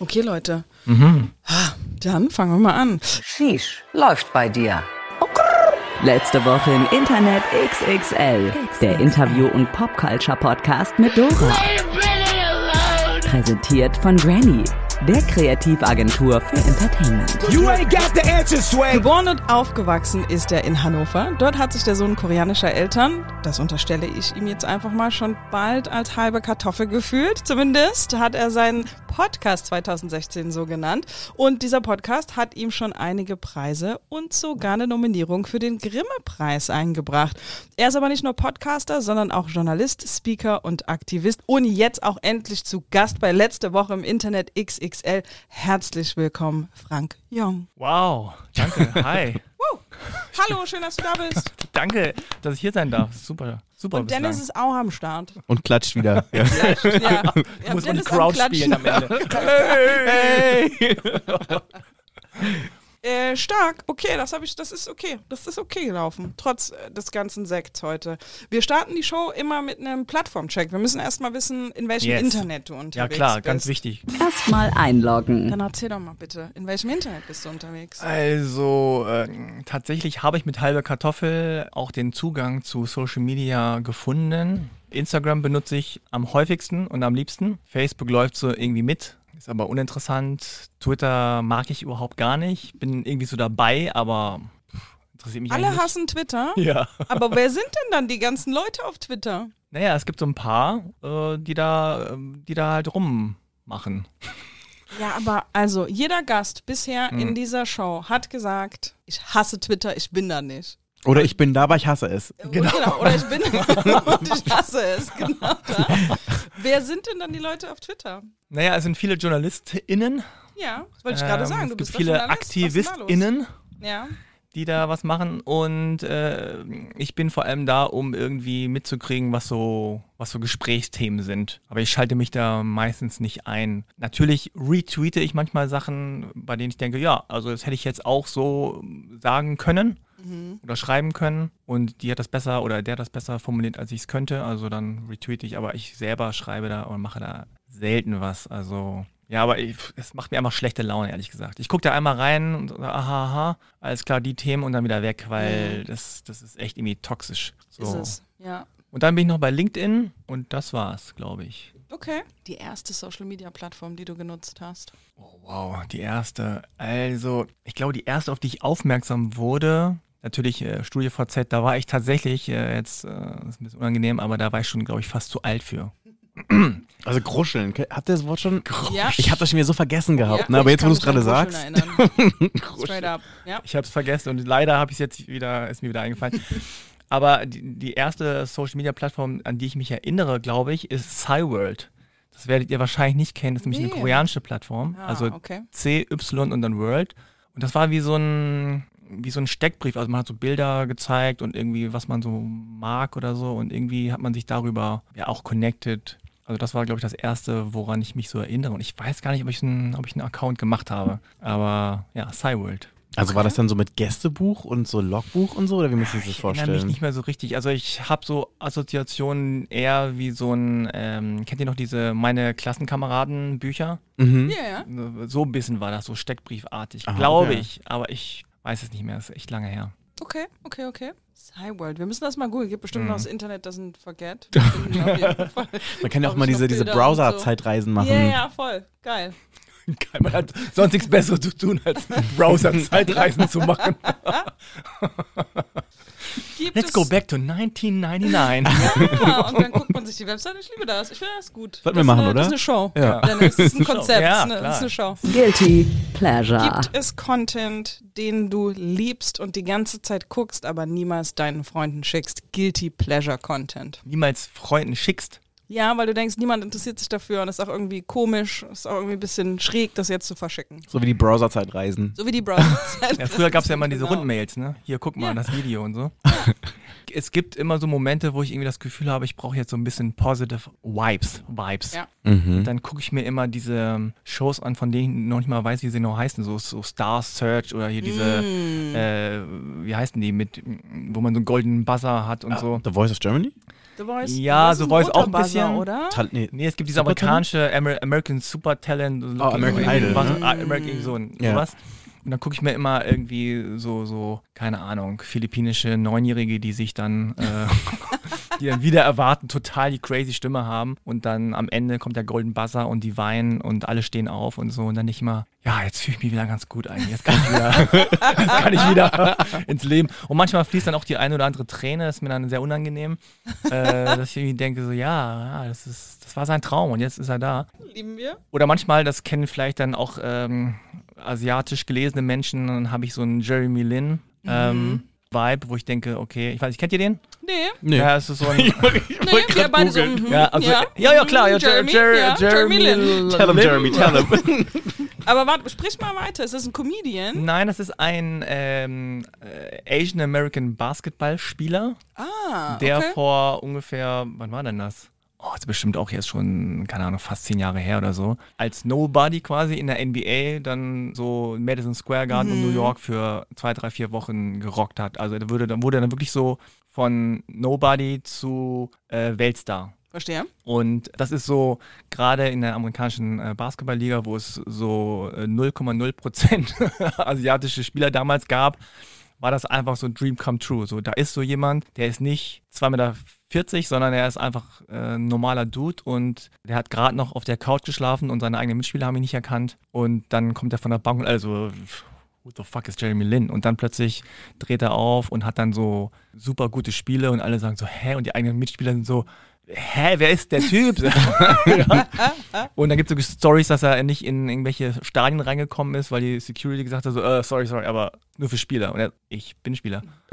Okay, Leute. Mhm. Ah, Dann fangen wir mal an. Sheesh, läuft bei dir. Letzte Woche im Internet XXL. Der Interview- und Popculture-Podcast mit Dora. Präsentiert von Granny, der Kreativagentur für Entertainment. You ain't got the answer, Sway. Geboren und aufgewachsen ist er in Hannover. Dort hat sich der Sohn koreanischer Eltern, das unterstelle ich ihm jetzt einfach mal, schon bald als halbe Kartoffel gefühlt. Zumindest hat er seinen Podcast 2016 so genannt. Und dieser Podcast hat ihm schon einige Preise und sogar eine Nominierung für den Grimme-Preis eingebracht. Er ist aber nicht nur Podcaster, sondern auch Journalist, Speaker und Aktivist. Und jetzt auch endlich zu Gast bei Letzte Woche im Internet XXL. Herzlich willkommen, Frank Jong. Wow, danke. Hi. Hallo, schön, dass du da bist. danke, dass ich hier sein darf. Super, super. Und Dennis ist auch am Start. Und klatscht wieder. Ja. Ja, ja muss man die Crowd spielen am Ende. Hey! Äh, stark, okay, das habe ich, das ist okay. Das ist okay gelaufen, trotz äh, des ganzen Sekts heute. Wir starten die Show immer mit einem Plattformcheck. Wir müssen erstmal wissen, in welchem Yes. Internet du unterwegs Ja klar, bist. ganz wichtig. Erstmal einloggen. Dann erzähl doch mal bitte, in welchem Internet bist du unterwegs? Also äh, tatsächlich habe ich mit halber Kartoffel auch den Zugang zu Social Media gefunden. Instagram benutze ich am häufigsten und am liebsten. Facebook läuft so irgendwie mit, ist aber uninteressant. Twitter mag ich überhaupt gar nicht. Bin irgendwie so dabei, aber interessiert mich Alle hassen Twitter. Ja. aber wer sind denn dann die ganzen Leute auf Twitter? Naja, es gibt so ein paar, äh, die da, ähm, die da halt rummachen. Ja, aber also jeder Gast bisher Hm. in dieser Show hat gesagt, ich hasse Twitter, ich bin da nicht. Oder ich bin da, aber ich hasse es. Genau. Oder ich bin und ich hasse es. Genau da. Wer sind denn dann die Leute auf Twitter? Naja, es sind viele JournalistInnen. Ja, das wollte ich gerade ähm, sagen. Es Du gibt bist doch viele da? AktivistInnen. Ja. die da was machen und äh, ich bin vor allem da, um irgendwie mitzukriegen, was so, was so Gesprächsthemen sind. Aber ich schalte mich da meistens nicht ein. Natürlich retweete ich manchmal Sachen, bei denen ich denke, ja, also das hätte ich jetzt auch so sagen können oder schreiben können und die hat das besser oder der hat das besser formuliert, als ich es könnte. Also dann retweete ich, aber ich selber schreibe da und mache da selten was. Also ja, aber ich, es macht mir einfach schlechte Laune, ehrlich gesagt. Ich gucke da einmal rein und so, aha, aha, alles klar, die Themen und dann wieder weg, weil das, das ist echt irgendwie toxisch. So. Ist es. Ja. Und dann bin ich noch bei LinkedIn und das war's, glaube ich. Okay. Die erste Social Media Plattform, die du genutzt hast. Oh, wow, die erste. Also, ich glaube, die erste, auf die ich aufmerksam wurde, natürlich äh, StudioVZ, da war ich tatsächlich, äh, jetzt äh, das ist ein bisschen unangenehm, aber da war ich schon, glaube ich, fast zu alt für. Also gruscheln. Habt ihr das Wort schon? Ja. Ich habe das schon wieder so vergessen gehabt. Ja, ne? Aber jetzt, wo du es gerade sagst. erinnern. Straight up. Ja. Ich habe es vergessen und leider habe ich es jetzt wieder, ist mir wieder eingefallen. Aber die, die erste Social Media Plattform, an die ich mich erinnere, glaube ich, ist Cyworld. Das werdet ihr wahrscheinlich nicht kennen. Das ist nämlich Nee. eine koreanische Plattform. Ah, also okay. C, Y und dann World. Und das war wie so ein, wie so ein Steckbrief. Also man hat so Bilder gezeigt und irgendwie, was man so mag oder so. Und irgendwie hat man sich darüber ja auch connected. Also das war, glaube ich, das Erste, woran ich mich so erinnere. Und ich weiß gar nicht, ob ich einen, ob ich einen Account gemacht habe. Aber ja, Cyworld. Also war das dann so mit Gästebuch und so Logbuch und so? Oder wie muss sich das Ich erinnere mich vorstellen? nicht mehr so richtig. Also ich habe so Assoziationen eher wie so ein, ähm, kennt ihr noch diese meine Klassenkameraden Bücher? Mhm. Ja, ja. So ein bisschen war das, so Steckbriefartig, Aha, glaube okay. ich. Aber ich weiß es nicht mehr, das ist echt lange her. Okay, okay, okay. Cyworld. Wir müssen das mal googeln. Gibt bestimmt Mhm. noch das Internet, das ein Forget. Man kann ja auch mal diese, diese und so. Browser-Zeitreisen machen. Ja, ja, voll. Geil. Geil, man hat sonst nichts Besseres zu tun, als Browser-Zeitreisen zu machen. Gibt Let's es, go back to 1999. Ja, und dann guckt man sich die Website. Ich liebe das. Ich finde das gut. Sollten das wir ist machen, eine, oder? Das ist eine Show. Ja. Dennis, das ist ein Konzept. Ja, das, ist eine, das ist eine Show. Guilty Pleasure. Gibt es Content, den du liebst und die ganze Zeit guckst, aber niemals deinen Freunden schickst? Guilty Pleasure Content. Niemals Freunden schickst. Ja, weil du denkst, niemand interessiert sich dafür und ist auch irgendwie komisch, ist auch irgendwie ein bisschen schräg, das jetzt zu verschicken. So wie die Browser-Zeitreisen. So wie die Browser. Ja, früher gab es ja immer diese Genau. Rundmails, ne? Hier, guck mal, Ja. das Video und so. Es gibt immer so Momente, wo ich irgendwie das Gefühl habe, ich brauche jetzt so ein bisschen positive Vibes. Vibes. Ja. Mhm. Dann gucke ich mir immer diese ähm, Shows an, von denen ich noch nicht mal weiß, wie sie genau heißen. So, so Star Search oder hier diese, Mm. äh, wie heißen die, mit, wo man so einen goldenen Buzzer hat und so. The Voice of Germany? The Voice. Ja, The Voice auch ein bisschen. oder? Tal nee. Nee, es gibt diese Super amerikanische Amer American Super Talent. Oh, American Idol, ne? ah, American so ein, Ja. sowas. Und dann gucke ich mir immer irgendwie so, so, keine Ahnung, philippinische Neunjährige, die sich dann, äh, die dann wieder erwarten, total die crazy Stimme haben. Und dann am Ende kommt der Golden Buzzer und die weinen und alle stehen auf und so. Und dann nicht immer, ja, jetzt fühle ich mich wieder ganz gut ein. Jetzt kann ich wieder, jetzt kann ich wieder ins Leben. Und manchmal fließt dann auch die eine oder andere Träne, das ist mir dann sehr unangenehm, äh, dass ich irgendwie denke, so, ja, ja das, ist, das war sein Traum und jetzt ist er da. Lieben wir. Oder manchmal, das kennen vielleicht dann auch ähm, asiatisch gelesene Menschen, dann habe ich so einen Jeremy Lin ähm, Vibe, wo ich denke, okay, ich weiß nicht, kennt ihr den? Nee, Nee. Ja, es ist so ein. nee, wir beide so, mhm, ja, also, ja. ja, klar, ja, Jeremy, Jer- Jer- ja, Jeremy, Jeremy Lin. Tell him. Jeremy, tell him. Aber warte, sprich mal weiter. Ist das ein Comedian? Nein, das ist ein ähm, äh, Asian American Basketballspieler, Ah, der okay. vor ungefähr, wann war denn das? Oh, ist bestimmt auch jetzt schon, keine Ahnung, fast zehn Jahre her oder so. Als Nobody quasi in der NBA dann so Madison Square Garden in New York für zwei, drei, vier Wochen gerockt hat. Also da wurde, dann wurde dann wirklich so von Nobody zu äh, Weltstar. Verstehe. Und das ist so gerade in der amerikanischen äh, Basketballliga, wo es so äh, 0,0 Prozent asiatische Spieler damals gab, war das einfach so ein Dream come true. So, da ist so jemand, der ist nicht 2,40 Meter, sondern er ist einfach äh, ein normaler Dude und der hat gerade noch auf der Couch geschlafen und seine eigenen Mitspieler haben ihn nicht erkannt. Und dann kommt er von der Bank und also, who the fuck ist Jeremy Lin? Und dann plötzlich dreht er auf und hat dann so super gute Spiele und alle sagen so, hä? Und die eigenen Mitspieler sind so, hä, wer ist der Typ? Und dann gibt es so Stories, dass er nicht in irgendwelche Stadien reingekommen ist, weil die Security gesagt hat, so, äh, sorry, sorry, aber nur für Spieler. Und er, ich bin Spieler.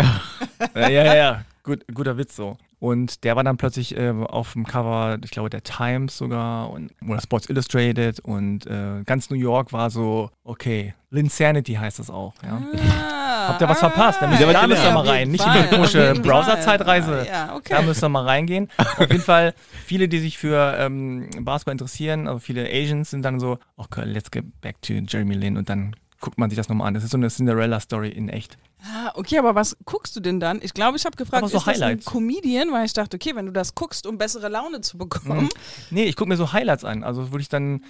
ja, ja, ja, ja. Gut, guter Witz so. Und der war dann plötzlich äh, auf dem Cover, ich glaube, der Times sogar und, oder Sports Illustrated und äh, ganz New York war so, okay, Linsanity heißt das auch. Ja. Ah, Habt ihr was verpasst? Da müsst, Ja, da müsst ihr mal rein. Nicht in die komische Browser-Zeitreise. Ja, okay. Da müsst ihr mal reingehen. Auf jeden Fall, viele, die sich für ähm, Basketball interessieren, also viele Asians sind dann so, okay, let's get back to Jeremy Lin und dann guckt man sich das nochmal an. Das ist so eine Cinderella-Story in echt. Ah, okay, aber was guckst du denn dann? Ich glaube, ich habe gefragt, Aber so ist das ein Highlights. Comedian? Weil ich dachte, okay, wenn du das guckst, um bessere Laune zu bekommen. Nee, ich gucke mir so Highlights an. Also würde ich dann,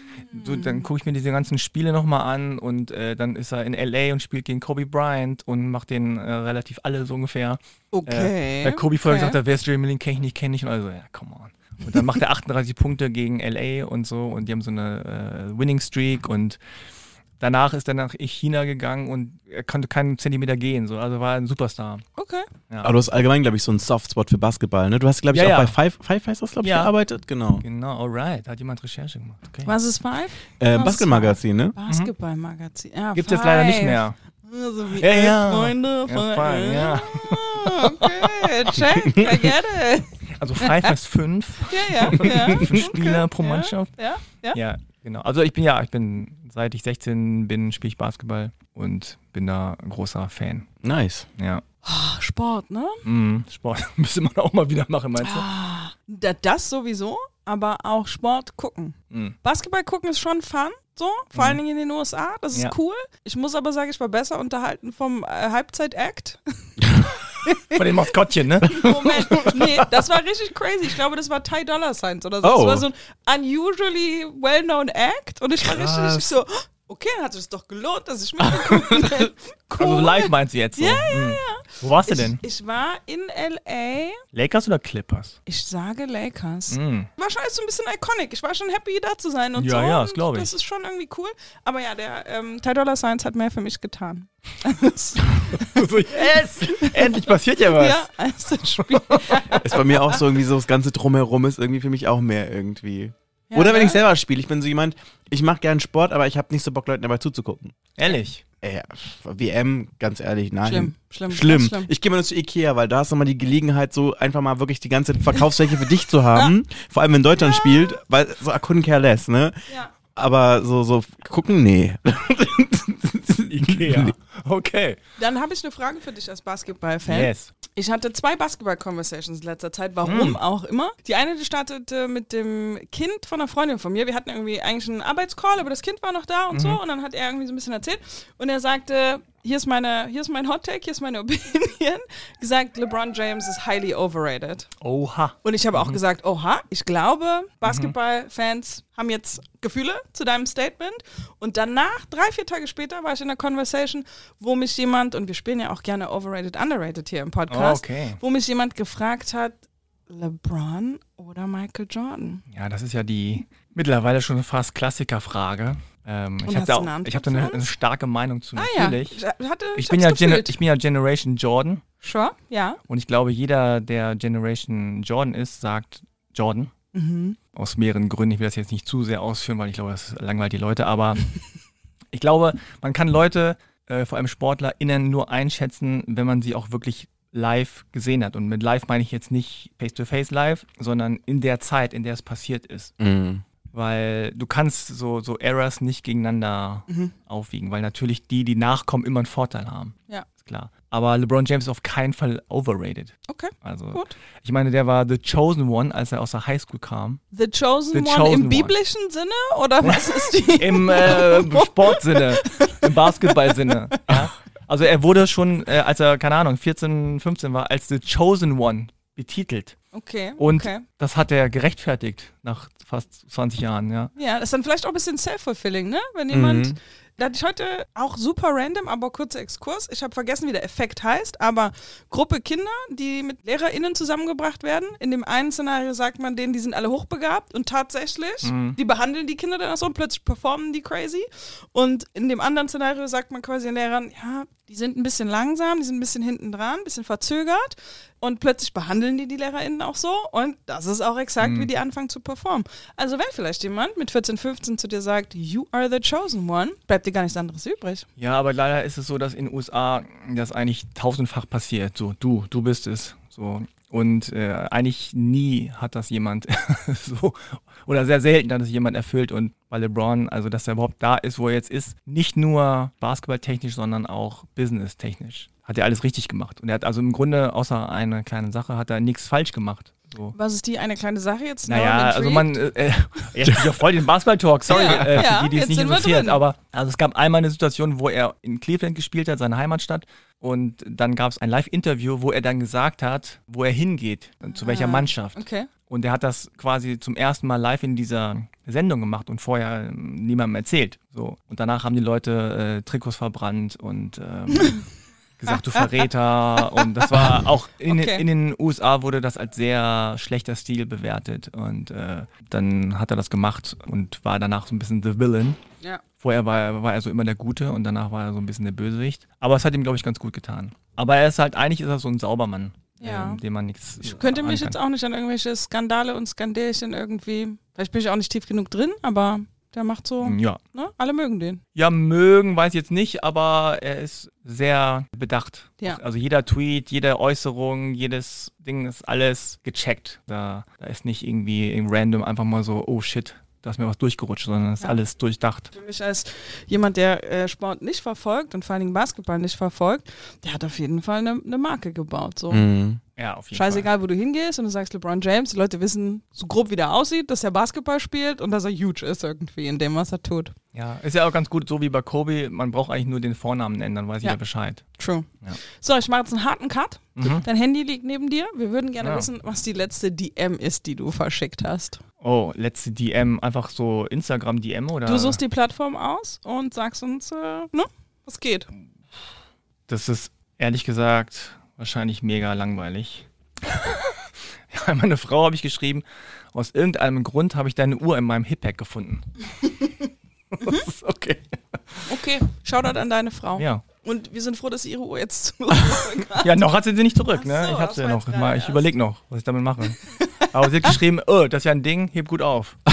so, dann gucke ich mir diese ganzen Spiele nochmal an und äh, dann ist er in LA und spielt gegen Kobe Bryant und macht den äh, relativ alle so ungefähr. Okay. Äh, weil Kobe vorher okay. gesagt hat, wer ist Jeremy Lin, kenne ich nicht, kenne ich. Und also, ja, come on. Und dann macht er 38 Punkte gegen LA und so und die haben so eine äh, Winning Streak und danach ist er nach China gegangen und er konnte keinen Zentimeter gehen. So. Also war ein Superstar. Okay. Aber du hast allgemein, glaube ich, so einen Softspot für Basketball, ne? Du hast, glaube ich, Ja, auch ja. bei Five, Five heißt das, glaube ich, Ja. gearbeitet. Genau. Genau, alright. Hat jemand Recherche gemacht. Okay. Was ist Five? Äh? Basketballmagazin, ne? Basketballmagazin. Ja, Gibt es leider nicht Five. mehr. So wie Ja, ja. Freunde. Ja, von- fine, ja. Ah, Okay, check, I get it. Also Five ist fünf. Ja, ja, ja. Fünf Spieler okay. pro Mannschaft. Ja, ja. Ja, genau. Also ich bin ja, ich bin, seit ich 16 bin, spiele ich Basketball und bin da ein großer Fan. Nice. Ja. Ah, Sport, ne? Mhm. Sport müsste man auch mal wieder machen, meinst du? Da- Das sowieso, aber auch Sport gucken. Mhm. Basketball gucken ist schon fun, so, vor allen Dingen in den USA, das ist Ja. cool. Ich muss aber sagen, ich war besser unterhalten vom äh, Halbzeit-Act. Von den Maskottchen, ne? Moment, nee, das war richtig crazy. Ich glaube, das war Ty Dollar Signs oder so. Oh. Das war so ein unusually well-known Act und ich war richtig, richtig so, okay, dann hat es doch gelohnt, dass ich mitgeguckt bin. Cool. Also live meinst du jetzt so? Ja, ja, ja. Wo warst du ich, denn? ich war in L.A., Lakers oder Clippers? ich sage Lakers. War schon alles so ein bisschen iconic. Ich war schon happy, da zu sein und Ja, so. ja, das Und glaub ich. Das ist schon irgendwie cool. Aber ja, der ähm, Ty Dollar Signs hat mehr für mich getan. so, yes! Endlich passiert ja was. ja, als das Spiel. Ist bei mir auch so irgendwie so das ganze Drumherum ist irgendwie für mich auch mehr irgendwie. Ja, Oder wenn ne? ich selber spiele. Ich bin so jemand, ich mache gern Sport, aber ich habe nicht so Bock, Leuten dabei zuzugucken. Ehrlich. Äh, WM, ganz ehrlich, nein. Schlimm, schlimm. Schlimm. schlimm. Ich gehe mal nur zu Ikea, weil da hast du mal die Gelegenheit, so einfach mal wirklich die ganze Verkaufsfläche für dich zu haben. Vor allem, wenn Deutschland spielt, weil so I couldn't care less, ne? Ja. Aber so, so gucken, nee. Ikea. Okay. Dann habe ich eine Frage für dich als Basketball-Fan. Yes. Ich hatte zwei Basketball-Conversations in letzter Zeit, warum Mm. auch immer. Die eine, die startete mit dem Kind von einer Freundin von mir. Wir hatten irgendwie eigentlich einen Arbeitscall, aber das Kind war noch da und Mhm. so. Und dann hat er irgendwie so ein bisschen erzählt. Und er sagte, hier ist meine, hier ist mein Hot Take, hier ist meine Opinion, gesagt, LeBron James ist highly overrated. Oha. Und ich habe auch gesagt, oha, ich glaube, Basketballfans haben jetzt Gefühle zu deinem Statement. Und danach, drei, vier Tage später, war ich in einer Conversation, wo mich jemand, und wir spielen ja auch gerne overrated, underrated hier im Podcast, Oh, okay. wo mich jemand gefragt hat, LeBron oder Michael Jordan? Ja, das ist ja die mittlerweile schon fast Klassikerfrage. Ähm, ich Und habe hast da du auch, ich hab da eine, eine starke Meinung zu, Ah natürlich. ja, ich, hatte, Ich ich bin, ja ich bin ja Generation Jordan Sure, ja. und ich glaube, jeder, der Generation Jordan ist, sagt Jordan. Mhm. Aus mehreren Gründen. Ich will das jetzt nicht zu sehr ausführen, weil ich glaube, das langweilt die Leute. Aber ich glaube, man kann Leute, äh, vor allem SportlerInnen, nur einschätzen, wenn man sie auch wirklich live gesehen hat. Und mit live meine ich jetzt nicht face-to-face live, sondern in der Zeit, in der es passiert ist. Mhm. Weil du kannst so, so Errors nicht gegeneinander Mhm. aufwiegen, weil natürlich die, die nachkommen, immer einen Vorteil haben. Ja. Ist klar. Aber LeBron James ist auf keinen Fall overrated. Okay, Also, gut. ich meine, der war the chosen one, als er aus der Highschool kam. The Chosen The One Chosen im One. biblischen Sinne oder was ist die? Im äh, Sportsinne, im Basketballsinne. Ja? Also er wurde schon, äh, als er, keine Ahnung, 14, 15 war, als the chosen one betitelt. Okay, Und okay. das hat er gerechtfertigt nach fast 20 Jahren, ja. Ja, das ist dann vielleicht auch ein bisschen self-fulfilling, ne? Wenn jemand. Mhm. Da hatte ich heute auch super random, aber kurzer Exkurs. Ich habe vergessen, wie der Effekt heißt, aber Gruppe Kinder, die mit LehrerInnen zusammengebracht werden. In dem einen Szenario sagt man denen, die sind alle hochbegabt und tatsächlich, Mhm. die behandeln die Kinder dann auch so und plötzlich performen die crazy. Und in dem anderen Szenario sagt man quasi den Lehrern, ja, die sind ein bisschen langsam, die sind ein bisschen hinten dran, ein bisschen verzögert und plötzlich behandeln die die LehrerInnen auch so und das ist auch exakt, Mhm. wie die anfangen zu performen. Also wenn vielleicht jemand mit 14, 15 zu dir sagt, you are the chosen one, bleibt dir gar nichts anderes übrig. Ja, aber leider ist es so, dass in den USA das eigentlich tausendfach passiert. So, du, du bist es. So. Und äh, eigentlich nie hat das jemand so, oder sehr selten hat es jemand erfüllt. Und bei LeBron, also dass er überhaupt da ist, wo er jetzt ist, nicht nur basketballtechnisch, sondern auch businesstechnisch. Hat er alles richtig gemacht. Und er hat also im Grunde, außer einer kleinen Sache, hat er nichts falsch gemacht. So. Was ist die eine kleine Sache jetzt? Naja, also man, äh, äh, jetzt ich ja voll den Basketball-Talk, sorry, Ja, äh, für ja, die, die es nicht interessiert. Aber also es gab einmal eine Situation, wo er in Cleveland gespielt hat, seine Heimatstadt. Und dann gab es ein Live-Interview, wo er dann gesagt hat, wo er hingeht, zu welcher Ah, Mannschaft. Okay. Und er hat das quasi zum ersten Mal live in dieser Sendung gemacht und vorher ähm, niemandem erzählt. So. Und danach haben die Leute äh, Trikots verbrannt und ähm, gesagt, du Verräter. Und das war auch in, Okay. in den USA wurde das als sehr schlechter Stil bewertet. Und äh, dann hat er das gemacht und war danach so ein bisschen the villain. Ja. Vorher war er, war er so immer der Gute und danach war er so ein bisschen der Bösewicht. Aber es hat ihm, glaube ich, ganz gut getan. Aber er ist halt, eigentlich ist er so ein Saubermann, Ja. ähm, dem man nichts. Ich könnte mich jetzt auch nicht an irgendwelche Skandale und Skandälchen irgendwie. Vielleicht bin ich auch nicht tief genug drin, aber der macht so, Ja. ne? Alle mögen den. Ja, mögen weiß ich jetzt nicht, aber er ist sehr bedacht. Ja. Also jeder Tweet, jede Äußerung, jedes Ding ist alles gecheckt. Da, da ist nicht irgendwie in random einfach mal so, oh shit, da ist mir was durchgerutscht, sondern es ist Ja. alles durchdacht. Für mich als jemand, der äh, Sport nicht verfolgt und vor allen Dingen Basketball nicht verfolgt, der hat auf jeden Fall eine, eine Marke gebaut. So. Mhm. Ja, auf jeden Scheißegal, wo du hingehst und du sagst LeBron James, die Leute wissen so grob, wie der aussieht, dass er Basketball spielt und dass er huge ist irgendwie in dem, was er tut. Fall. Ja, ist ja auch ganz gut, so wie bei Kobe, man braucht eigentlich nur den Vornamen nennen, dann weiß Ja. jeder Bescheid. True. Ja. So, ich mache jetzt einen harten Cut. Mhm. Dein Handy liegt neben dir. Wir würden gerne Ja. wissen, was die letzte DM ist, die du verschickt hast. Oh, letzte DM, einfach so Instagram DM oder? Du suchst die Plattform aus und sagst uns, äh, ne, was geht. Das ist ehrlich gesagt wahrscheinlich mega langweilig. ja, meine Frau habe ich geschrieben, aus irgendeinem Grund habe ich deine Uhr in meinem Hip-Hack gefunden. okay. Okay, Shoutout an deine Frau. Ja. Und wir sind froh, dass sie ihre Uhr jetzt zu ja, noch hat sie sie nicht zurück. Ach Ne? so, ich habe sie ja noch. Mal, ich überlege noch, was ich damit mache. Aber sie hat geschrieben, oh, das ist ja ein Ding, heb gut auf.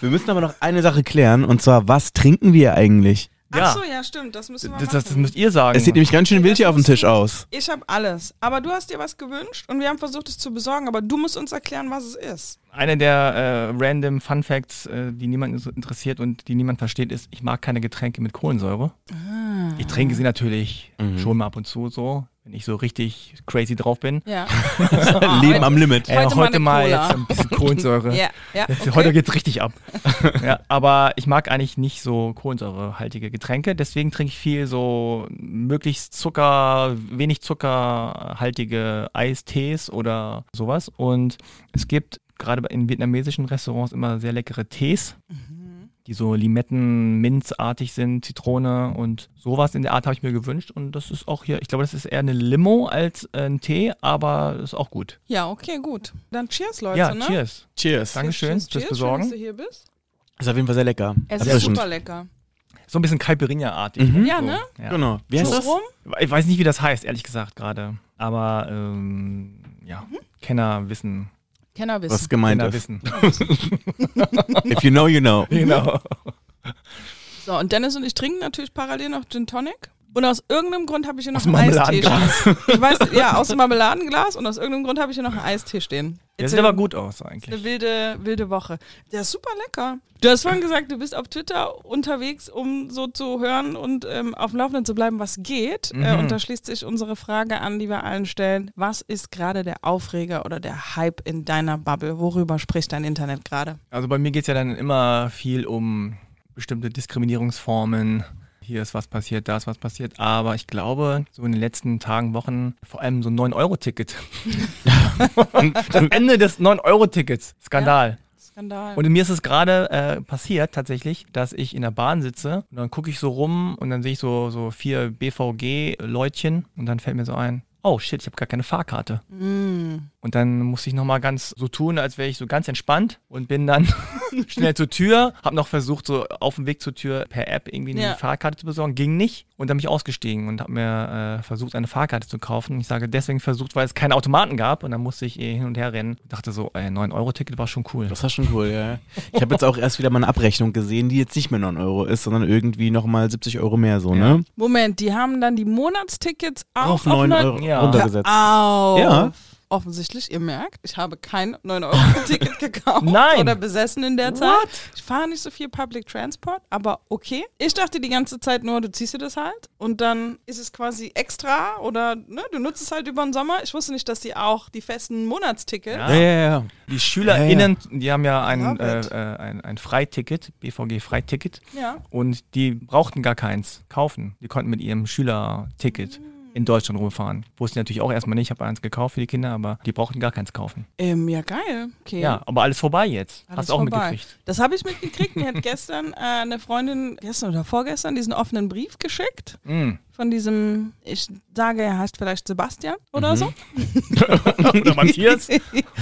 Wir müssen aber noch eine Sache klären und zwar, was trinken wir eigentlich? Ja. Ach so, ja, stimmt, das müssen wir Das, das, das müsst ihr sagen. Es sieht nämlich ganz schön wild hier auf dem Tisch aus. ich habe alles, aber du hast dir was gewünscht und wir haben versucht, es zu besorgen, aber du musst uns erklären, was es ist. Eine der äh, random Fun Facts, äh, die niemand so interessiert und die niemand versteht, ist, ich mag keine Getränke mit Kohlensäure. Ah. Ich trinke sie natürlich schon mal ab und zu so. Wenn ich so richtig crazy drauf bin. Ja. Leben am Limit. Ey, Heute heute, mal Cola. jetzt ein bisschen Kohlensäure. ja, ja. Jetzt, okay. Heute geht's richtig ab. ja, aber ich mag eigentlich nicht so kohlensäurehaltige Getränke, deswegen trinke ich viel so möglichst Zucker, wenig zuckerhaltige Eistees oder sowas. Und es gibt gerade in vietnamesischen Restaurants immer sehr leckere Tees. Die so Limetten, Minzartig sind, Zitrone und sowas in der Art habe ich mir gewünscht. Und das ist auch hier, ich glaube, das ist eher eine Limo als äh, ein Tee, aber ist auch gut. Ja, okay, gut. Dann cheers, Leute. ja, ne? cheers. Cheers. Dankeschön Cheers, fürs cheers, Schön, Besorgen. dass du hier bist. Ist auf jeden Fall sehr lecker. Es ist super lecker. So ein bisschen Caipirinha-artig. Mhm. Ja, so, ne? Ja. Genau. Wie heißt das? Rum? Ich weiß nicht, wie das heißt, ehrlich gesagt, gerade. Aber ähm, ja, Mhm. Kenner wissen. Kenner wissen. Was gemeint Kenner ist. wissen. If you know, you know. genau. So, und Dennis und ich trinken natürlich parallel noch Gin Tonic. Und aus irgendeinem Grund habe ich hier noch Aus einen Eistee stehen. Ich weiß, ja, aus dem Marmeladenglas und aus irgendeinem Grund habe ich hier noch einen Eistee stehen. Der sieht aber gut aus eigentlich. Eine wilde, wilde Woche. Der ist super lecker. Du hast vorhin gesagt, du bist auf Twitter unterwegs, um so zu hören und ähm, auf dem Laufenden zu bleiben, was geht. Äh, Mhm. und da schließt sich unsere Frage an, die wir allen stellen. Was ist gerade der Aufreger oder der Hype in deiner Bubble? Worüber spricht dein Internet gerade? Also bei mir geht es ja dann immer viel um bestimmte Diskriminierungsformen. Hier ist was passiert, da ist was passiert. Aber ich glaube, so in den letzten Tagen, Wochen, vor allem so ein 9-Euro-Ticket. das Ende des 9-Euro-Tickets. Skandal. Skandal. Und mir ist es gerade äh, passiert tatsächlich, dass ich in der Bahn sitze und dann gucke ich so rum und dann sehe ich so, so vier BVG-Leutchen und dann fällt mir so ein, oh shit, ich habe gar keine Fahrkarte. Mm. Und dann musste ich nochmal ganz so tun, als wäre ich so ganz entspannt und bin dann schnell zur Tür, habe noch versucht, so auf dem Weg zur Tür per App irgendwie eine Ja. Fahrkarte zu besorgen, ging nicht. Und dann bin ich ausgestiegen und habe mir äh, versucht, eine Fahrkarte zu kaufen. Ich sage deswegen versucht, weil es keine Automaten gab und dann musste ich eh hin und her rennen. Dachte so, ey, 9-Euro-Ticket war schon cool. Das war schon cool, ja. Ich habe jetzt auch erst wieder mal eine Abrechnung gesehen, die jetzt nicht mehr 9 Euro ist, sondern irgendwie nochmal 70 Euro mehr so, ne? Moment, die haben dann die Monatstickets auch Auf 9 neun- Euro Ja. runtergesetzt. Auf. Ja. Offensichtlich, ihr merkt, ich habe kein 9-Euro-Ticket gekauft Nein. oder besessen in der Zeit. Ich fahre nicht so viel Public Transport, aber okay. Ich dachte die ganze Zeit nur, du ziehst dir das halt und dann ist es quasi extra oder ne, du nutzt es halt über den Sommer. Ich wusste nicht, dass die auch die festen Monatstickets. Ja. Ja, ja, ja. Die SchülerInnen, die haben ja ein, äh, äh, ein, ein Freiticket, BVG-Freiticket. Ja. Und die brauchten gar keins kaufen. Die konnten mit ihrem Schülerticket in Deutschland rumfahren. Wussten natürlich auch erstmal nicht, ich habe eins gekauft für die Kinder, aber die brauchten gar keins kaufen. Ähm, ja, geil. Okay. Ja, aber alles vorbei jetzt. Alles Hast du auch vorbei. mitgekriegt. Das habe ich mitgekriegt. Mir hat gestern äh, eine Freundin, gestern oder vorgestern, diesen offenen Brief geschickt. Mm. Von diesem, ich sage, er heißt vielleicht Sebastian oder Mhm. so. Oder Matthias.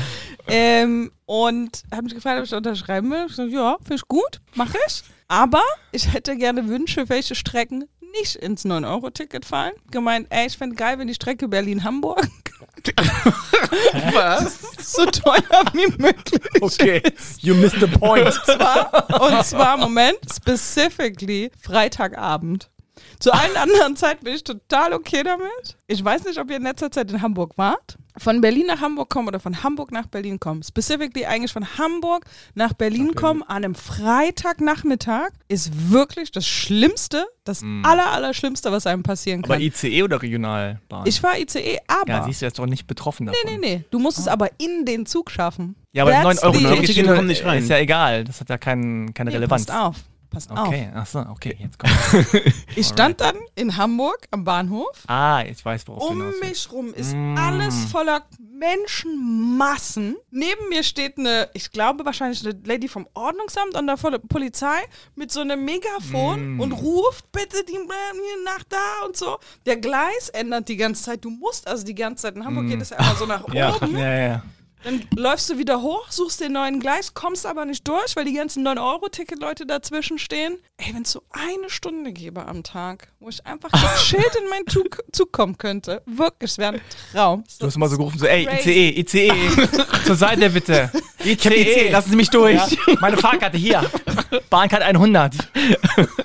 ähm, und habe mich gefragt, ob ich da unterschreiben will. Ich so, ja, finde ich gut, mache ich. Aber ich hätte gerne Wünsche, welche Strecken nicht ins 9-Euro-Ticket fallen. Gemeint, ey, ich fände geil, wenn die Strecke Berlin-Hamburg Was? so teuer wie möglich Okay, you missed the point. zwar, und zwar, Moment, specifically Freitagabend. Zu allen anderen Zeiten bin ich total okay damit. Ich weiß nicht, ob ihr in letzter Zeit in Hamburg wart. Von Berlin nach Hamburg kommen oder von Hamburg nach Berlin kommen. Specifically eigentlich von Hamburg nach Berlin kommen an einem Freitagnachmittag ist wirklich das Schlimmste, das aller, aller Schlimmste, was einem passieren Aber kann. ICE oder Regionalbahn? Ich war ICE, aber. ja, siehst du, er ist doch nicht betroffen davon. nee, nee, nee. Du musst es aber in den Zug schaffen. Ja, aber That's 9 Euro Ticket Ticket kommen nicht rein. ist ja egal. Das hat ja kein, keine Nee, Relevanz. passt auf. Passt auf. Okay, achso, okay, jetzt kommt. Ich stand dann in Hamburg am Bahnhof. ah, ich weiß, worauf du Um willst. mich rum ist Mm. alles voller Menschenmassen. Neben mir steht eine, ich glaube wahrscheinlich eine Lady vom Ordnungsamt und der Pol- Polizei mit so einem Megafon Mm. und ruft, bitte die nach da und so. Der Gleis ändert die ganze Zeit. Du musst also die ganze Zeit, in Hamburg geht es ja immer so nach Mm. Ja, oben. ja, ja. Dann läufst du wieder hoch, suchst den neuen Gleis, kommst aber nicht durch, weil die ganzen 9-Euro-Ticket-Leute dazwischen stehen. Ey, wenn es so eine Stunde gäbe am Tag, wo ich einfach gechillt in meinen Zug, Zug kommen könnte, wirklich, es wäre ein Traum. Du hast mal so gerufen, so, ey. ICE, ICE, zur Seite bitte. ICE, lassen Sie mich durch. Ja, meine Fahrkarte hier. Bahncard 100.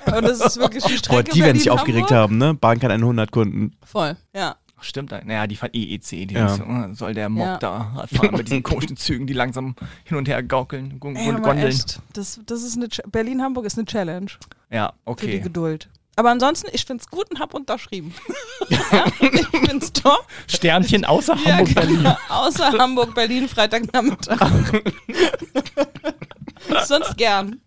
Und das ist wirklich die Boah, Strecke die werden sich aufgeregt haben, ne? Bahn kann 100 Kunden. Voll, ja. Ach, Stimmt, naja, die fahren eh ICE. Die Ja. so, äh, soll der Mob Ja. da fahren mit diesen komischen Zügen, die langsam hin und her gaukeln, Ey, aber gondeln. echt, das, das ist eine Ch- Berlin-Hamburg ist eine Challenge Ja, für die okay. Geduld. Aber ansonsten, ich find's gut und hab unterschrieben. ja, ich find's top. Sternchen außer Ja, Hamburg, Berlin. genau. Außer Hamburg, Berlin, Freitagnachmittag. Sonst gern.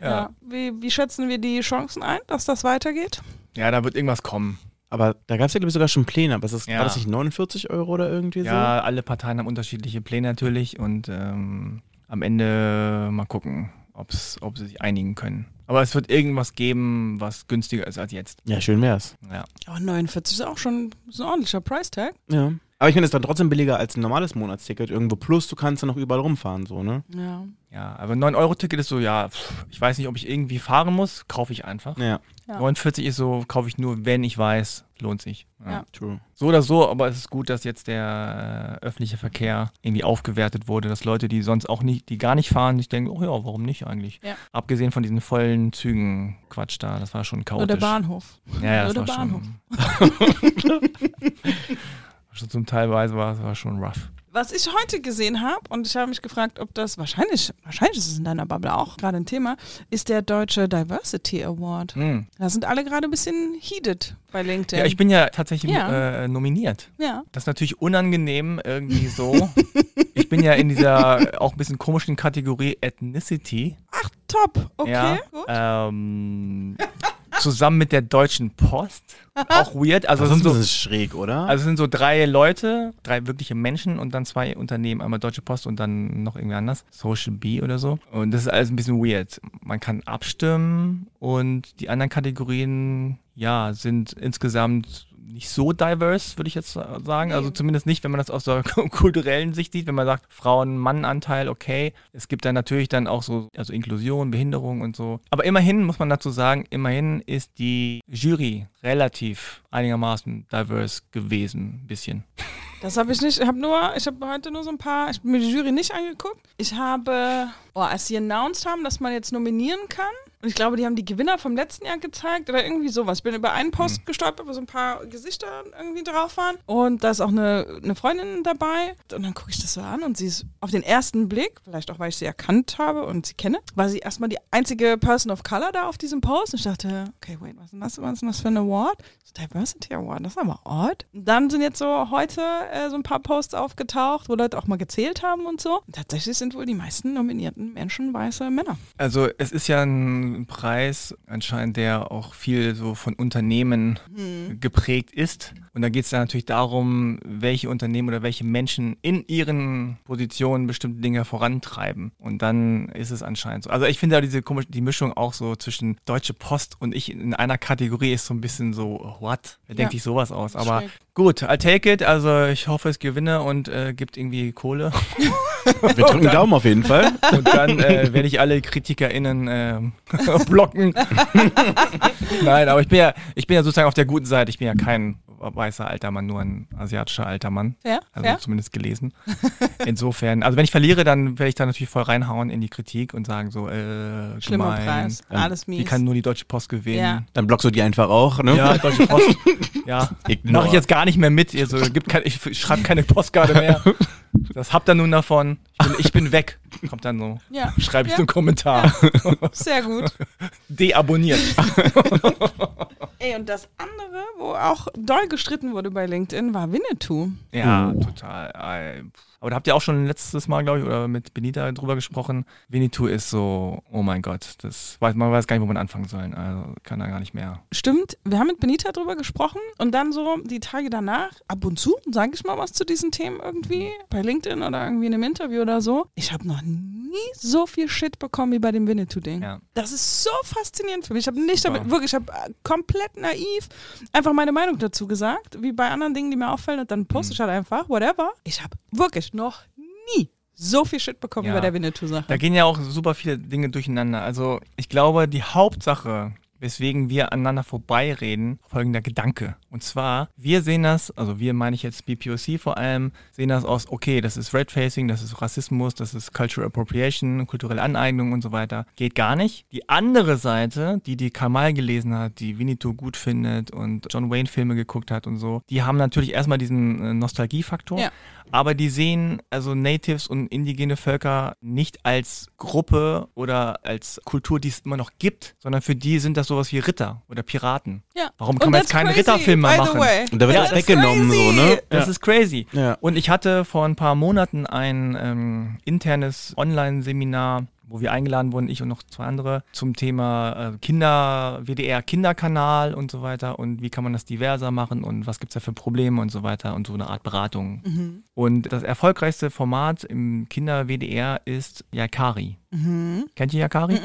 Ja. Wie, wie schätzen wir die Chancen ein, dass das weitergeht? Ja, da wird irgendwas kommen. Aber da gab es ja, glaube ich, sogar schon Pläne. Aber ist das, Ja. war das nicht 49 Euro oder irgendwie Ja, alle Parteien haben unterschiedliche Pläne natürlich und ähm, am Ende mal gucken, ob's, ob sie sich einigen können. Aber es wird irgendwas geben, was günstiger ist als jetzt. so? Ja, schön wär's. Ja. Ja, 49 ist auch schon so ein ordentlicher Price-Tag. Ja. Aber ich finde, es ist dann trotzdem billiger als ein normales Monatsticket irgendwo. Plus, du kannst dann noch überall rumfahren, so, ne? Ja. Ja, aber 9-Euro-Ticket ist so, ja, pff, ich weiß nicht, ob ich irgendwie fahren muss, kaufe ich einfach. Ja, Ja. 49 ist so, kaufe ich nur, wenn ich weiß, lohnt sich. Ja. true. So oder so, aber es ist gut, dass jetzt der äh, öffentliche Verkehr irgendwie aufgewertet wurde, dass Leute, die sonst auch nicht, die gar nicht fahren, sich denken, oh ja, warum nicht eigentlich? Ja. Abgesehen von diesen vollen Zügen, Quatsch da, das war schon chaotisch. Nur der Bahnhof. Ja, ja, das Nur war der Bahnhof. schon. schon zum Teilweise war es war schon rough. Was ich heute gesehen habe, und ich habe mich gefragt, ob das wahrscheinlich, wahrscheinlich ist es in deiner Bubble auch gerade ein Thema, ist der Deutsche Diversity Award. Hm. Da sind alle gerade ein bisschen heated bei LinkedIn. Ja, ich bin ja tatsächlich Ja. Äh, nominiert. Ja. Das ist natürlich unangenehm irgendwie so. ich bin ja in dieser auch ein bisschen komischen Kategorie Ethnicity. Ach, top. Okay, ja, gut. ähm, zusammen mit der Deutschen Post. Auch weird. Also, Das ist sind ein so, bisschen schräg, oder? also es sind so drei Leute, drei wirkliche Menschen und dann zwei Unternehmen. Einmal Deutsche Post und dann noch irgendwie anders. Social B oder so. Und das ist alles ein bisschen weird. Man kann abstimmen und die anderen Kategorien, ja, sind insgesamt nicht so diverse, würde ich jetzt sagen. Also zumindest nicht, wenn man das aus der kulturellen Sicht sieht, wenn man sagt, Frauen-Mann-Anteil, okay. Es gibt dann natürlich dann auch so, also Inklusion, Behinderung und so. Aber immerhin muss man dazu sagen, immerhin ist die Jury relativ einigermaßen diverse gewesen, ein bisschen. Das habe ich nicht. Ich habe nur, ich habe heute nur so ein paar, ich habe mir die Jury nicht angeguckt. Ich habe, oh, als sie announced haben, dass man jetzt nominieren kann. Und ich glaube, die haben die Gewinner vom letzten Jahr gezeigt oder irgendwie sowas. Ich bin über einen Post Hm. gestolpert, wo so ein paar Gesichter irgendwie drauf waren. Und da ist auch eine, eine Freundin dabei. Und dann gucke ich das so an und sie ist auf den ersten Blick, vielleicht auch, weil ich sie erkannt habe und sie kenne, war sie erstmal die einzige Person of Color da auf diesem Post. Und ich dachte, okay, wait, was ist denn das, was ist das für ein Award? So Diversity Award, das ist aber odd. Und dann sind jetzt so heute äh, so ein paar Posts aufgetaucht, wo Leute auch mal gezählt haben und so. Und tatsächlich sind wohl die meisten nominierten Menschen weiße Männer. Also es ist ja ein Preis anscheinend, der auch viel so von Unternehmen geprägt ist. Und da geht es dann natürlich darum, welche Unternehmen oder welche Menschen in ihren Positionen bestimmte Dinge vorantreiben. Und dann ist es anscheinend so. Also ich finde ja diese komische, die Mischung auch so zwischen Deutsche Post und ich in einer Kategorie ist so ein bisschen so, what? Wer denkt Ja. sich sowas aus? Aber Schräg. gut, I'll take it. Also ich hoffe, es gewinne und äh, gibt irgendwie Kohle. Wir drücken Daumen auf jeden Fall. Und dann äh, werde ich alle KritikerInnen ähm, blocken. Nein, aber ich bin ja, ich bin ja sozusagen auf der guten Seite. Ich bin ja kein weißer alter Mann, nur ein asiatischer alter Mann. Ja, Also ja. zumindest gelesen. Insofern, also wenn ich verliere, dann werde ich da natürlich voll reinhauen in die Kritik und sagen so, äh, Schlimmer gemein, Preis, ähm, alles mies. Die kann nur die Deutsche Post gewinnen. Ja. Dann blockst du die einfach auch, ne? Ja, Deutsche Post. ja. Ignore. Mache ich jetzt gar nicht mehr mit. Also, gibt kein, ich schreibe keine Postkarte mehr. Das habt ihr nun davon. Ich bin, ich bin weg. Kommt dann so. Ja, Schreibe ich Ja. so einen Kommentar. sehr gut. Deabonniert. Ey, und das andere, wo auch doll gestritten wurde bei LinkedIn, war Winnetou. Ja, total. Äh, Aber da habt ihr auch schon letztes Mal, glaube ich, oder mit Benita drüber gesprochen. Winnetou ist so, oh mein Gott, das weiß, man weiß gar nicht, wo man anfangen soll. Also kann da gar nicht mehr. Stimmt, wir haben mit Benita drüber gesprochen und dann so die Tage danach, ab und zu sage ich mal was zu diesen Themen irgendwie, bei LinkedIn oder irgendwie in einem Interview oder so. Ich habe noch nie so viel Shit bekommen wie bei dem Winnetou-Ding. Ja. Das ist so faszinierend für mich. Ich habe nicht damit, wirklich, ich habe äh, komplett naiv einfach meine Meinung dazu gesagt, wie bei anderen Dingen, die mir auffallen und dann poste ich Mhm. halt einfach, whatever. Ich habe wirklich noch nie so viel Shit bekommen Ja. wie bei der Winnetou-Sache. Da gehen ja auch super viele Dinge durcheinander. Also ich glaube, die Hauptsache, weswegen wir aneinander vorbeireden, folgender Gedanke. Und zwar, wir sehen das, also wir meine ich jetzt BPOC vor allem, sehen das aus, okay, das ist Red Facing, das ist Rassismus, das ist Cultural Appropriation, kulturelle Aneignung und so weiter. Geht gar nicht. Die andere Seite, die die Kamal gelesen hat, die Winnetou gut findet und John Wayne Filme geguckt hat und so, die haben natürlich erstmal diesen äh, Nostalgiefaktor. Ja. Aber die sehen also Natives und indigene Völker nicht als Gruppe oder als Kultur, die es immer noch gibt, sondern für die sind das sowas wie Ritter oder Piraten. Ja. Warum Und kann man jetzt keinen crazy, Ritterfilm mehr machen? way. Und da wird Ja, das weggenommen, so, crazy. ne? Das ist crazy. Ja. Und ich hatte vor ein paar Monaten ein ähm, internes Online-Seminar, wo wir eingeladen wurden, ich und noch zwei andere, zum Thema äh, Kinder, WDR-Kinderkanal und so weiter und wie kann man das diverser machen und was gibt's da für Probleme und so weiter und so eine Art Beratung. Und das erfolgreichste Format im Kinder-WDR ist Yakari. Kennt ihr Yakari?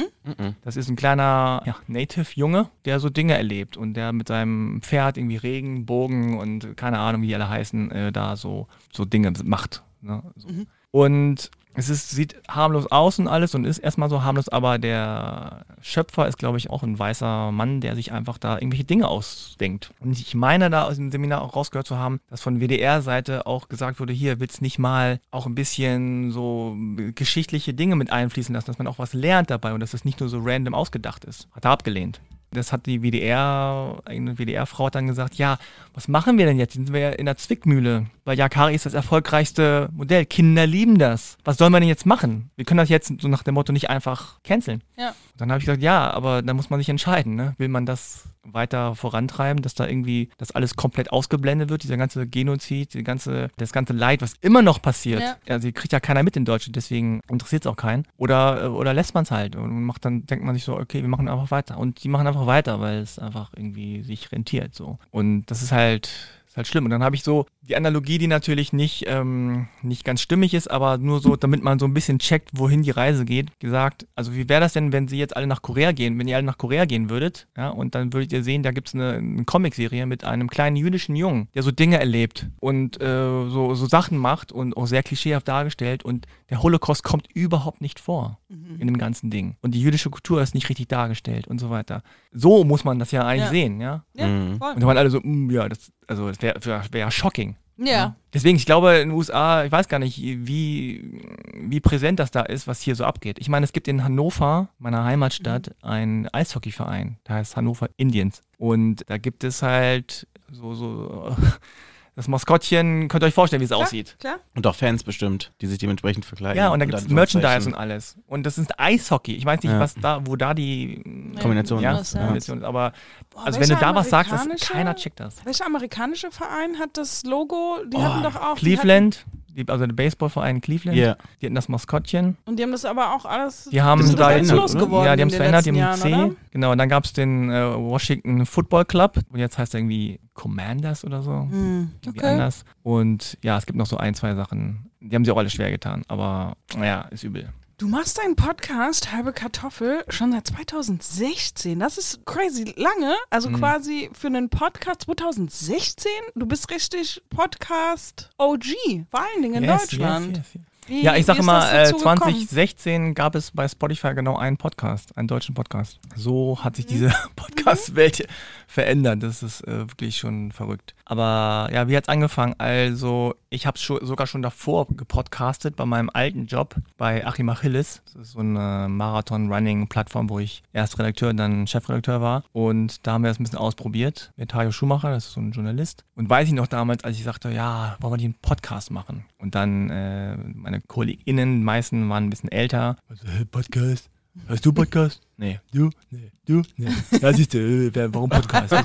Das ist ein kleiner ja, Native-Junge, der so Dinge erlebt und der mit seinem Pferd irgendwie Regen, Bogen und keine Ahnung, wie die alle heißen, äh, da so, so Dinge macht. Ne? So. Und es ist, sieht harmlos aus und alles und ist erstmal so harmlos, aber der Schöpfer ist, glaube ich, auch ein weißer Mann, der sich einfach da irgendwelche Dinge ausdenkt. Und ich meine da aus dem Seminar auch rausgehört zu haben, dass von WDR-Seite auch gesagt wurde, hier willst nicht mal auch ein bisschen so geschichtliche Dinge mit einfließen lassen, dass man auch was lernt dabei und dass es nicht nur so random ausgedacht ist. Hat er abgelehnt. Das hat die WDR, eine WDR-Frau hat dann gesagt, ja, was machen wir denn jetzt? Sind wir ja in der Zwickmühle? Weil Yakari ist das erfolgreichste Modell. Kinder lieben das. Was sollen wir denn jetzt machen? Wir können das jetzt so nach dem Motto nicht einfach canceln. Ja. Dann habe ich gesagt, ja, aber da muss man sich entscheiden. Ne? Will man das weiter vorantreiben, dass da irgendwie das alles komplett ausgeblendet wird, dieser ganze Genozid, die ganze, das ganze Leid, was immer noch passiert. Ja. Also kriegt ja keiner mit in Deutschland, deswegen interessiert es auch keinen. Oder, äh, oder lässt man es halt und macht dann, denkt man sich so, okay, wir machen einfach weiter. Und die machen einfach weiter, weil es einfach irgendwie sich rentiert so. Und das ist halt, halt schlimm. Und dann habe ich so die Analogie, die natürlich nicht, ähm, nicht ganz stimmig ist, aber nur so, damit man so ein bisschen checkt, wohin die Reise geht, gesagt, also wie wäre das denn, wenn sie jetzt alle nach Korea gehen, wenn ihr alle nach Korea gehen würdet, ja, und dann würdet ihr sehen, da gibt es eine, eine Comicserie mit einem kleinen jüdischen Jungen, der so Dinge erlebt und äh, so, so Sachen macht und auch sehr klischeehaft dargestellt und der Holocaust kommt überhaupt nicht vor in dem ganzen Ding. Und die jüdische Kultur ist nicht richtig dargestellt und so weiter. So muss man das ja eigentlich Ja. sehen, ja. Ja, Mhm. voll. Und da waren alle so, mm, ja, das, also das wäre wär, wär shocking. Ja. Deswegen, ich glaube, in den USA, ich weiß gar nicht, wie, wie präsent das da ist, was hier so abgeht. Ich meine, es gibt in Hannover, meiner Heimatstadt, einen Eishockeyverein, der heißt Hannover Indians. Und da gibt es halt so, so, das Maskottchen, könnt ihr euch vorstellen, wie es aussieht. Klar. Und auch Fans bestimmt, die sich dementsprechend verkleiden. Ja, und da gibt es. Merchandise und alles. Und das ist Eishockey. Ich weiß nicht, Ja. was da, wo da die Kombination ja, ist, ja. Kombination ist. Aber Boah, also wenn du da was sagst, das, keiner checkt das. Welcher amerikanische Verein hat das Logo? Die Oh, hatten doch auch. Cleveland, die, also der Baseballverein Cleveland, Ja. die hatten das Maskottchen. Und die haben das aber auch alles. Die haben da verändert, jetzt, losgeworden ja, die haben es verändert, die haben C. Oder? Genau, und dann gab es den äh, Washington Football Club und jetzt heißt er irgendwie Commanders oder so. Irgendwie okay. anders. Und ja, es gibt noch so ein, zwei Sachen. Die haben sie auch alle schwer getan, aber naja, ist übel. Du machst deinen Podcast Halbe Kartoffel schon seit 2016. Das ist crazy lange. Also Mhm. quasi für einen Podcast 2016. Du bist richtig Podcast OG. Vor allen Dingen in Yes, Deutschland. yes, yes. Wie- Ja, ich sage mal, das äh, dazu gekommen? 2016 gab es bei Spotify genau einen Podcast, einen deutschen Podcast. So hat sich Mhm. diese Podcast-Welt verändert. Das ist äh, wirklich schon verrückt. Aber ja, wie hat's angefangen? Also, ich habe schon, sogar schon davor gepodcastet bei meinem alten Job bei Achim Achilles. Das ist so eine Marathon-Running-Plattform, wo ich erst Redakteur und dann Chefredakteur war. Und da haben wir das ein bisschen ausprobiert mit Tajo Schumacher, das ist so ein Journalist. Und weiß ich noch damals, als ich sagte, ja, wollen wir den Podcast machen? Und dann äh, meine KollegInnen, meisten waren ein bisschen älter. Also, hey, Podcast? Hörst du Podcast? Nee. Du? Nee. Du? Nee. Ja, siehst du, äh, warum Podcast? Was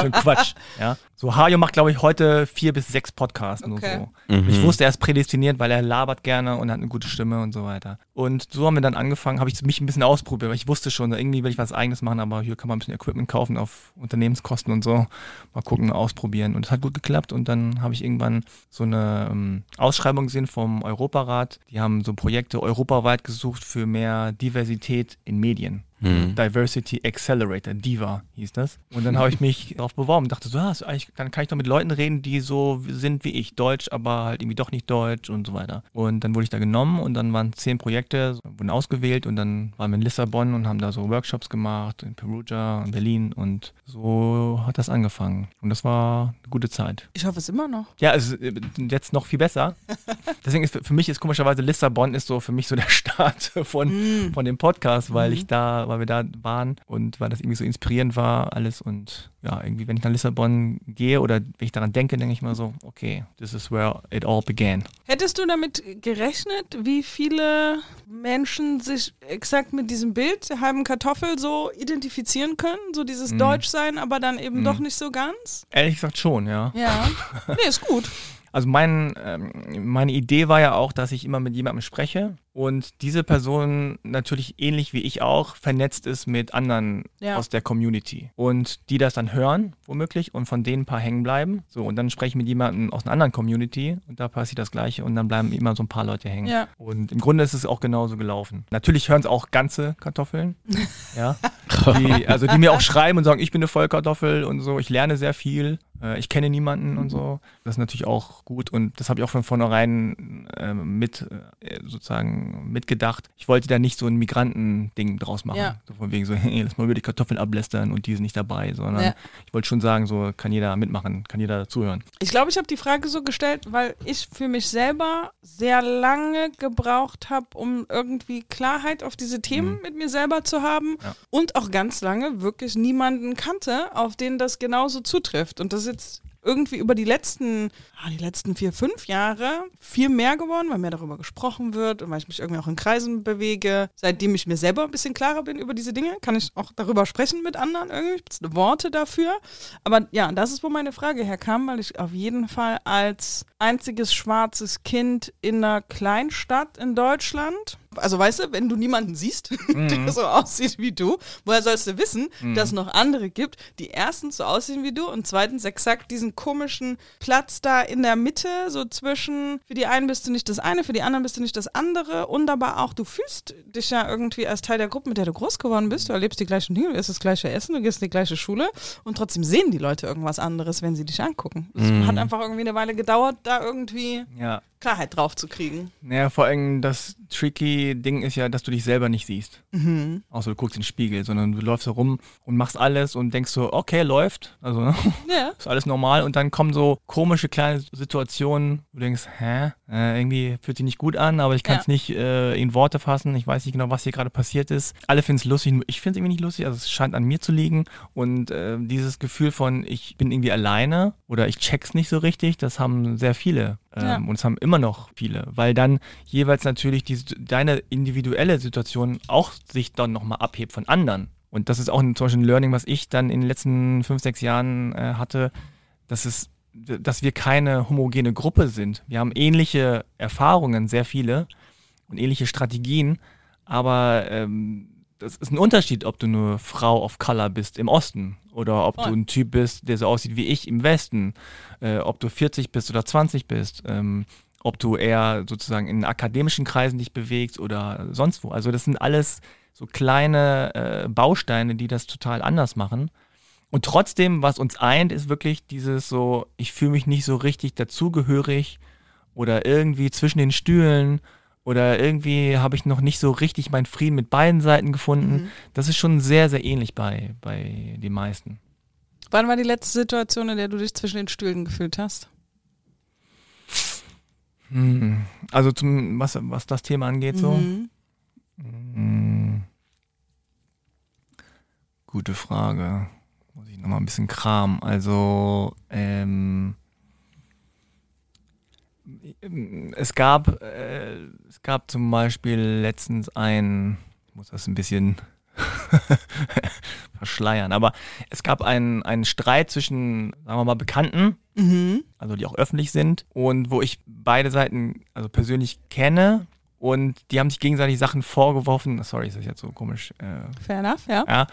für ein Quatsch. Ja. So, Hajo macht, glaube ich, heute vier bis sechs Podcasts nur Okay. so. Mhm. Ich wusste, er ist prädestiniert, weil er labert gerne und hat eine gute Stimme und so weiter. Und so haben wir dann angefangen, habe ich mich ein bisschen ausprobiert, weil ich wusste schon, irgendwie will ich was eigenes machen, aber hier kann man ein bisschen Equipment kaufen auf Unternehmenskosten und so. Mal gucken, ausprobieren. Und es hat gut geklappt und dann habe ich irgendwann so eine ähm, Ausschreibung gesehen vom Europarat. Die haben so Projekte europaweit gesucht für mehr Diversität in Medien. Mhm. Diversity Accelerator, DIVA hieß das. Und dann habe ich mich darauf beworben und dachte so, eigentlich, dann kann ich doch mit Leuten reden, die so sind wie ich, deutsch, aber halt irgendwie doch nicht deutsch und so weiter. Und dann wurde ich da genommen und dann waren zehn Projekte, wurden ausgewählt und dann waren wir in Lissabon und haben da so Workshops gemacht, in Perugia, in Berlin und so hat das angefangen. Und das war eine gute Zeit. Ich hoffe es immer noch. Ja, es ist äh, jetzt noch viel besser. Deswegen ist für- für mich ist komischerweise Lissabon ist so für mich so der Start von, von dem Podcast, weil ich da da, weil wir da waren und weil das irgendwie so inspirierend war, alles. Und ja, irgendwie, wenn ich nach Lissabon gehe oder wenn ich daran denke, denke ich mal so, okay, this is where it all began. Hättest du damit gerechnet, wie viele Menschen sich exakt mit diesem Bild der halben Kartoffel so identifizieren können? So dieses Mhm. Deutschsein, aber dann eben doch nicht so ganz? Ehrlich gesagt schon, ja. Ja. Nee, ist gut. Also mein, ähm, meine Idee war ja auch, dass ich immer mit jemandem spreche und diese Person natürlich ähnlich wie ich auch vernetzt ist mit anderen Ja. aus der Community und die das dann hören, womöglich, und von denen ein paar hängen bleiben. So, und dann spreche ich mit jemandem aus einer anderen Community und da passiert das Gleiche und dann bleiben immer so ein paar Leute hängen. Ja. Und im Grunde ist es auch genauso gelaufen. Natürlich hören es auch ganze Kartoffeln, ja, die, also die mir auch schreiben und sagen, ich bin eine Vollkartoffel und so, ich lerne sehr viel, äh, ich kenne niemanden und so. Das ist natürlich auch gut und das habe ich auch von vornherein äh, mit äh, sozusagen mitgedacht. Ich wollte da nicht so ein Migrantending draus machen. Ja. So von wegen so, hey, lass mal über die Kartoffeln ablästern und die sind nicht dabei, sondern Ja. ich wollte schon sagen, so kann jeder mitmachen, kann jeder zuhören. Ich glaube, ich habe die Frage so gestellt, weil ich für mich selber sehr lange gebraucht habe, um irgendwie Klarheit auf diese Themen mit mir selber zu haben Ja. und auch ganz lange wirklich niemanden kannte, auf den das genauso zutrifft. Und das jetzt irgendwie über die letzten, ah, die letzten vier, fünf Jahre viel mehr geworden, weil mehr darüber gesprochen wird und weil ich mich irgendwie auch in Kreisen bewege. Seitdem ich mir selber ein bisschen klarer bin über diese Dinge, kann ich auch darüber sprechen mit anderen irgendwie. Ich Worte dafür. Aber ja, das ist, wo meine Frage herkam, weil ich auf jeden Fall als einziges schwarzes Kind in einer Kleinstadt in Deutschland, also weißt du, wenn du niemanden siehst, der so aussieht wie du, woher sollst du wissen, dass es noch andere gibt, die erstens so aussehen wie du und zweitens exakt diesen komischen Platz da in der Mitte, so zwischen, für die einen bist du nicht das eine, für die anderen bist du nicht das andere und aber auch, du fühlst dich ja irgendwie als Teil der Gruppe, mit der du groß geworden bist, du erlebst die gleichen Dinge, du isst das gleiche Essen, du gehst in die gleiche Schule und trotzdem sehen die Leute irgendwas anderes, wenn sie dich angucken. Es hat einfach irgendwie eine Weile gedauert, da irgendwie Ja. Klarheit drauf zu kriegen. Naja, vor allem das tricky Ding ist ja, dass du dich selber nicht siehst. Mhm. Außer du guckst in den Spiegel, sondern du läufst herum und machst alles und denkst so, okay, läuft. Also, ne? Ja. ist alles normal. Und dann kommen so komische kleine Situationen, wo du denkst, hä? Äh, irgendwie fühlt sich nicht gut an, aber ich kann es Ja. nicht äh, in Worte fassen. Ich weiß nicht genau, was hier gerade passiert ist. Alle finden es lustig, nur ich finde es irgendwie nicht lustig. Also es scheint an mir zu liegen. Und äh, dieses Gefühl von, ich bin irgendwie alleine oder ich check's nicht so richtig, das haben sehr viele. Ähm, Ja. Und es haben immer noch viele, weil dann jeweils natürlich die, deine individuelle Situation auch sich dann nochmal abhebt von anderen. Und das ist auch ein, zum Beispiel ein Learning, was ich dann in den letzten fünf, sechs Jahren äh, hatte, dass es dass wir keine homogene Gruppe sind. Wir haben ähnliche Erfahrungen, sehr viele und ähnliche Strategien, aber ähm, das ist ein Unterschied, ob du eine Frau of Color bist im Osten oder ob Voll. du ein Typ bist, der so aussieht wie ich im Westen, äh, ob du 40 bist oder 20 bist, ähm, ob du eher sozusagen in akademischen Kreisen dich bewegst oder sonst wo. Also das sind alles so kleine äh, Bausteine, die das total anders machen. Und trotzdem, was uns eint, ist wirklich dieses so, ich fühle mich nicht so richtig dazugehörig oder irgendwie zwischen den Stühlen oder irgendwie habe ich noch nicht so richtig meinen Frieden mit beiden Seiten gefunden. Das ist schon sehr, sehr ähnlich bei, bei den meisten. Wann war die letzte Situation, in der du dich zwischen den Stühlen gefühlt hast? Hm. Also zum, was, was das Thema angeht, so. Mhm. Hm. Gute Frage. Nochmal ein bisschen Kram. Also, ähm, es gab, äh, es gab zum Beispiel letztens ein, ich muss das ein bisschen verschleiern, aber es gab einen, einen Streit zwischen, sagen wir mal, Bekannten, Mhm. also die auch öffentlich sind und wo ich beide Seiten also persönlich kenne und die haben sich gegenseitig Sachen vorgeworfen. Sorry, ist das jetzt so komisch. Äh, Fair enough, ja. ja.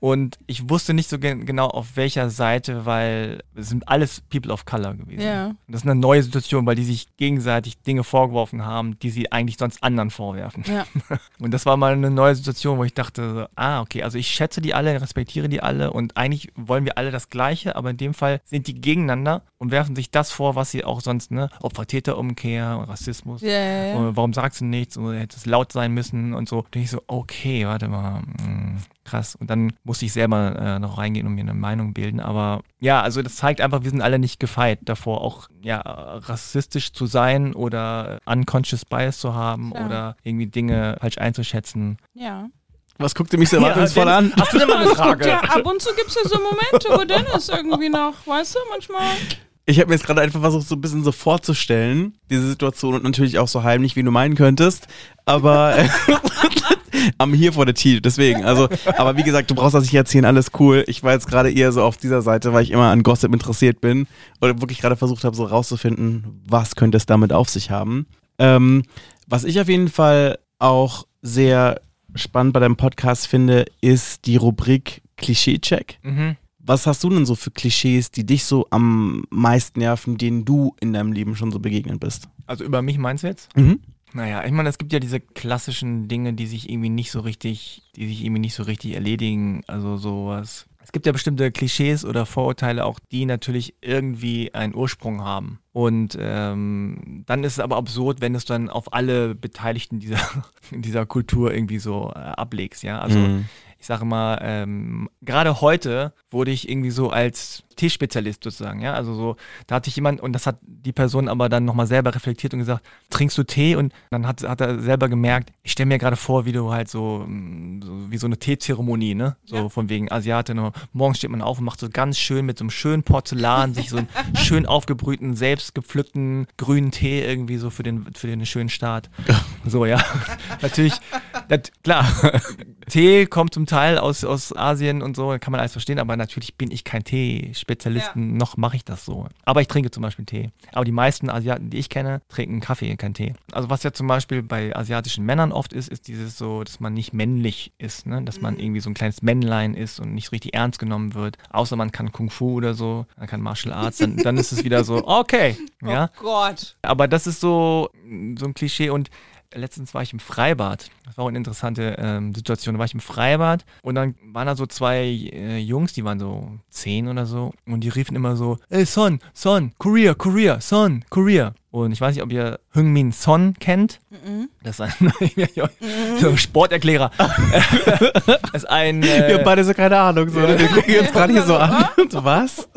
Und ich wusste nicht so gen genau auf welcher Seite, weil es sind alles People of Color gewesen. Ja. Und das ist eine neue Situation, weil die sich gegenseitig Dinge vorgeworfen haben, die sie eigentlich sonst anderen vorwerfen. Ja. Und das war mal eine neue Situation, wo ich dachte, so, ah, okay, also ich schätze die alle, respektiere die alle und eigentlich wollen wir alle das Gleiche, aber in dem Fall sind die gegeneinander und werfen sich das vor, was sie auch sonst, ne, Opfer-Täter-Umkehr, Rassismus. Ja. Und warum sagst du nichts? Und hätte es laut sein müssen und so. Da ich so, okay, warte mal, mh, krass. Und dann musste ich selber äh, noch reingehen und mir eine Meinung bilden. Aber ja, also das zeigt einfach, wir sind alle nicht gefeit davor, auch ja, rassistisch zu sein oder unconscious bias zu haben Klar. oder irgendwie Dinge falsch einzuschätzen. Ja. Was guckt ihr mich so erwartungsvoll Dennis, an? Hast du denn mal eine Frage? Ja, ab und zu gibt es ja so Momente, wo Dennis irgendwie noch, weißt du, manchmal. Ich habe mir jetzt gerade einfach versucht, so ein bisschen so vorzustellen, diese Situation und natürlich auch so heimlich, wie du meinen könntest. Aber am hier vor der Tee, deswegen. Also, aber wie gesagt, du brauchst das nicht erzählen, alles cool. Ich war jetzt gerade eher so auf dieser Seite, weil ich immer an Gossip interessiert bin oder wirklich gerade versucht habe, so rauszufinden, was könnte es damit auf sich haben. Ähm, was ich auf jeden Fall auch sehr spannend bei deinem Podcast finde, ist die Rubrik Klischee-Check. Mhm. Was hast du denn so für Klischees, die dich so am meisten nerven, denen du in deinem Leben schon so begegnet bist? Also über mich meinst du jetzt? Mhm. Naja, ich meine, es gibt ja diese klassischen Dinge, die sich irgendwie nicht so richtig, die sich irgendwie nicht so richtig erledigen. Also sowas. Es gibt ja bestimmte Klischees oder Vorurteile auch, die natürlich irgendwie einen Ursprung haben. Und ähm, dann ist es aber absurd, wenn es dann auf alle Beteiligten dieser, dieser Kultur irgendwie so äh, ablegst, ja. Also Mhm. Ich sage mal, ähm, gerade heute wurde ich irgendwie so als Teespezialist sozusagen, ja. Also so, da hatte ich jemand und das hat die Person aber dann nochmal selber reflektiert und gesagt, trinkst du Tee? Und dann hat, hat er selber gemerkt, ich stelle mir gerade vor, wie du halt so, mm, so wie so eine Teezeremonie, ne? So Ja. von wegen Asiatin. und Morgens steht man auf und macht so ganz schön mit so einem schönen Porzellan sich so einen schön aufgebrühten, selbst gepflückten grünen Tee irgendwie so für den, für den schönen Start. So, ja. Natürlich, das, klar, Tee kommt zum Teil aus, aus Asien und so, kann man alles verstehen, aber natürlich bin ich kein Tee-Spezialisten, noch mache ich das so. Aber ich trinke zum Beispiel Tee. Aber die meisten Asiaten, die ich kenne, trinken Kaffee, kein Tee. Also was ja zum Beispiel bei asiatischen Männern oft ist, ist dieses so, dass man nicht männlich ist, ne? dass man irgendwie so ein kleines Männlein ist und nicht richtig ernst genommen wird, außer man kann Kung Fu oder so, man kann Martial Arts, dann, dann ist es wieder so, okay, ja. Oh Gott. Aber das ist so, so ein Klischee und letztens war ich im Freibad. Das war auch eine interessante ähm, Situation. Da war ich im Freibad und dann waren da so zwei äh, Jungs, die waren so zehn oder so und die riefen immer so, ey Son, Son, Korea, Korea, Son, Korea. Und ich weiß nicht, ob ihr Heung-Min Son kennt. Das ist ein so Sporterklärer. das ist ein Wir äh, haben beide so keine Ahnung. So. Wir gucken uns gerade hier so an. Was?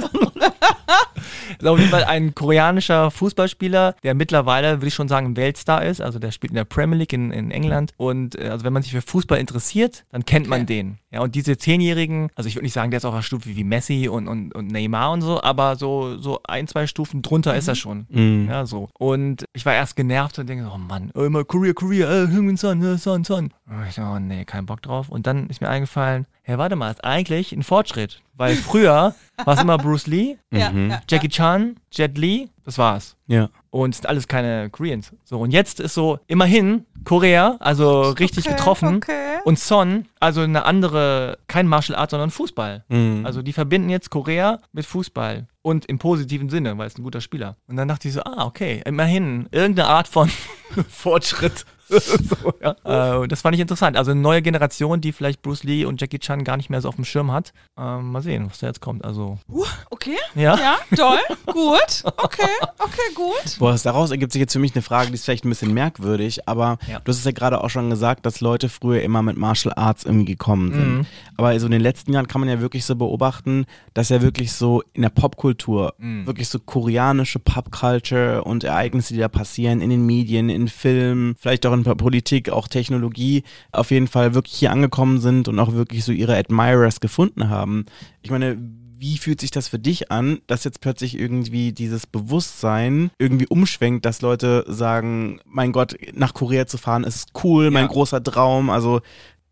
Ist auf jeden Fall ein koreanischer Fußballspieler, der mittlerweile, würde ich schon sagen, ein Weltstar ist. Also der spielt in der Premier League in, in England. Und äh, also wenn man sich für Fußball interessiert, dann kennt man den. Ja, und diese Zehnjährigen, also ich würde nicht sagen, der ist auf einer Stufe wie Messi und, und, und Neymar und so, aber so, so ein, zwei Stufen drunter ist er schon. Mhm. Ja, so. Und ich war erst genervt und denke, oh Mann, oh, immer Korea, Korea, äh, Son, äh, Son, Son. Und ich so, oh nee, kein Bock drauf. Und dann ist mir eingefallen, ja, warte mal, ist eigentlich ein Fortschritt. Weil früher war es immer Bruce Lee, Ja, Mhm. ja, Jackie Chan, Jet Li, das war's. Ja. Und es sind alles keine Koreans. So, und jetzt ist so, immerhin, Korea, also richtig Okay, getroffen. okay. Und Son, also eine andere, kein Martial Art, sondern Fußball. Mhm. Also die verbinden jetzt Korea mit Fußball. Und im positiven Sinne, weil es ein guter Spieler. Und dann dachte ich so, ah, okay, immerhin, irgendeine Art von Fortschritt. so, ja. äh, das fand ich interessant. Also eine neue Generation, die vielleicht Bruce Lee und Jackie Chan gar nicht mehr so auf dem Schirm hat. Ähm, mal sehen, was da jetzt kommt. Also, Uh, okay. ja. Ja, toll. Gut. Okay, okay, gut. Boah, daraus ergibt sich jetzt für mich eine Frage, die ist vielleicht ein bisschen merkwürdig, aber Ja. du hast es ja gerade auch schon gesagt, dass Leute früher immer mit Martial Arts irgendwie gekommen sind. Mhm. Aber so in den letzten Jahren kann man ja wirklich so beobachten, dass ja wirklich so in der Popkultur Mhm. wirklich so koreanische Popculture und Ereignisse, die da passieren, in den Medien, in Filmen, vielleicht auch in der Politik, auch Technologie, auf jeden Fall wirklich hier angekommen sind und auch wirklich so ihre Admirers gefunden haben. Ich meine, wie fühlt sich das für dich an, dass jetzt plötzlich irgendwie dieses Bewusstsein irgendwie umschwenkt, dass Leute sagen, mein Gott, nach Korea zu fahren ist cool, mein Ja. großer Traum, also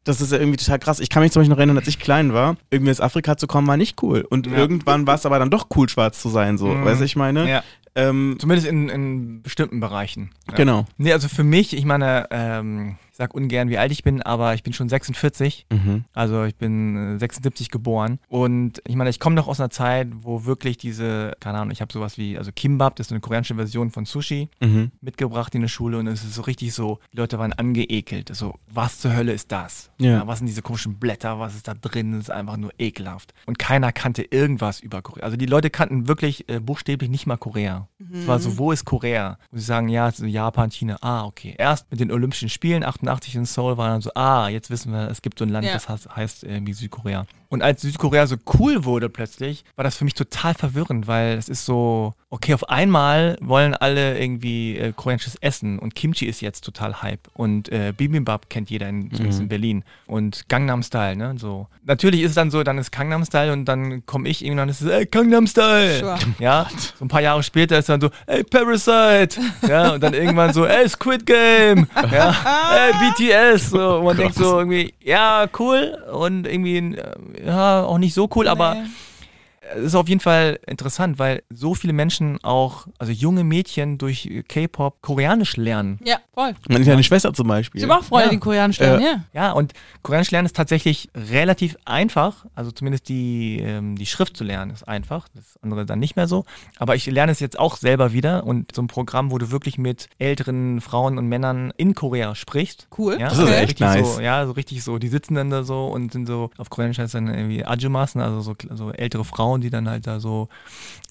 das ist ja irgendwie total krass. Ich kann mich zum Beispiel noch erinnern, als ich klein war, irgendwie aus Afrika zu kommen, war nicht cool. Und Ja. irgendwann war es aber dann doch cool, schwarz zu sein, so. Mhm. Weißt du, ich meine? Ja. Ähm, Zumindest in, in bestimmten Bereichen. Ja. Genau. Nee, also für mich, ich meine, ähm, sag ungern, wie alt ich bin, aber ich bin schon 46. Mhm. Also ich bin äh, 76 geboren. Und ich meine, ich komme noch aus einer Zeit, wo wirklich diese, keine Ahnung, ich habe sowas wie, also Kimbap, das ist eine koreanische Version von Sushi, Mhm. mitgebracht in der Schule und es ist so richtig so, die Leute waren angeekelt. So, was zur Hölle ist das? Ja. was sind diese komischen Blätter? Was ist da drin? Das ist einfach nur ekelhaft. Und keiner kannte irgendwas über Korea. Also die Leute kannten wirklich äh, buchstäblich nicht mal Korea. Es war so, wo ist Korea? Und sie sagen, ja, so Japan, China. Ah, okay. Erst mit den Olympischen Spielen 88 in Seoul war dann so, ah, jetzt wissen wir, es gibt so ein Land, Ja. das heißt, heißt irgendwie Südkorea. Und als Südkorea so cool wurde plötzlich, war das für mich total verwirrend, weil es ist so, okay, auf einmal wollen alle irgendwie äh, koreanisches Essen und Kimchi ist jetzt total Hype und äh, Bibimbap kennt jeder in, zumindest in Berlin und Gangnam Style, ne, so. Natürlich ist es dann so, dann ist Gangnam Style und dann komme ich irgendwann und es ist, ey, Gangnam Style. Sure. Ja, so ein paar Jahre später ist dann so, ey, Parasite. Ja, und dann irgendwann so, ey, Squid Game. Ja, ey, BTS. So, und man denkt so irgendwie, ja, cool und irgendwie, äh, ja, auch nicht so cool, aber Nee. Es ist auf jeden Fall interessant, weil so viele Menschen auch, also junge Mädchen durch K-Pop Koreanisch lernen. Ja, voll. Meine kleine Schwester zum Beispiel. Ich habe auch Freunde, Ja. die Koreanisch lernen, Äh, ja. Ja, und Koreanisch lernen ist tatsächlich relativ einfach. Also zumindest die, ähm, die Schrift zu lernen ist einfach. Das andere dann nicht mehr so. Aber ich lerne es jetzt auch selber wieder und so ein Programm, wo du wirklich mit älteren Frauen und Männern in Korea sprichst. Cool. Ja, Das ist also echt richtig nice. So, ja, so richtig so, die sitzen dann da so und sind so, auf Koreanisch heißt es dann irgendwie Ajumas, also so, so ältere Frauen, die dann halt da so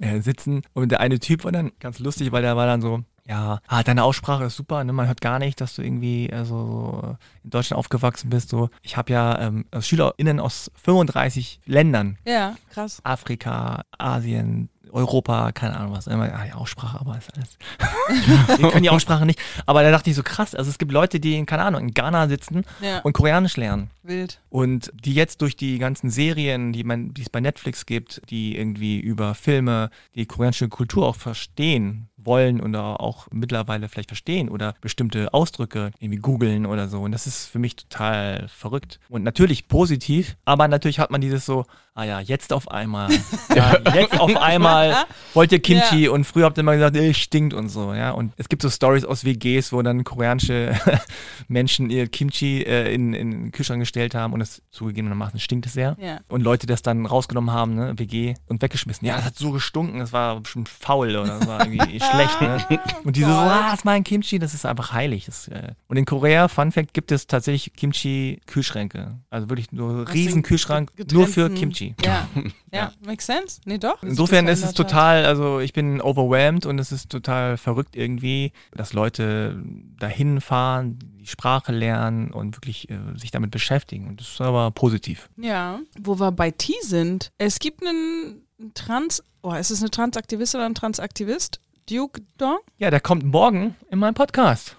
äh, sitzen. Und der eine Typ war dann ganz lustig, weil der war dann so, ja, ah, deine Aussprache ist super, ne? man hört gar nicht, dass du irgendwie also, so in Deutschland aufgewachsen bist. So. Ich habe ja ähm, SchülerInnen aus 35 Ländern, Ja, krass. Afrika, Asien, Europa, keine Ahnung was. Immer, ah, die Aussprache, aber ist alles. Wir können die Aussprache nicht. Aber da dachte ich so krass, also es gibt Leute, die in, keine Ahnung, in Ghana sitzen Ja, und Koreanisch lernen. wild. Und die jetzt durch die ganzen Serien, die, man, die es bei Netflix gibt, die irgendwie über Filme die koreanische Kultur auch verstehen wollen oder auch mittlerweile vielleicht verstehen oder bestimmte Ausdrücke irgendwie googeln oder so. Und das ist für mich total verrückt. Und natürlich positiv, aber natürlich hat man dieses so, ah ja, jetzt auf einmal. Ja, jetzt auf einmal wollt ihr Kimchi und früher habt ihr immer gesagt, ey, stinkt und so, ja. Und es gibt so Stories aus WGs, wo dann koreanische Menschen ihr Kimchi äh, in, in den Kühlschrank gestellt haben und es zugegebenermaßen stinkt es sehr. Ja. Und Leute das dann rausgenommen haben, ne, WG, und weggeschmissen. Ja, das hat so gestunken, das war bestimmt faul oder das war irgendwie schlecht, ne? Und diese so, ah, das ist mein Kimchi, das ist einfach heilig. Das, äh. Und in Korea, Fun Fact, gibt es tatsächlich Kimchi-Kühlschränke. Also wirklich nur Was riesen Kühlschrank, nur für Kimchi. Ja, ja, makes sense. Nee, doch. Insofern ist es total, also ich bin overwhelmed und es ist total verrückt irgendwie, dass Leute dahin fahren, die Sprache lernen und wirklich äh, sich damit beschäftigen. Und das ist aber positiv. Ja, wo wir bei T sind. Es gibt einen Trans, oh, ist es eine Transaktivistin oder ein Transaktivist? Duke Dong? Ja, der kommt morgen in meinen Podcast.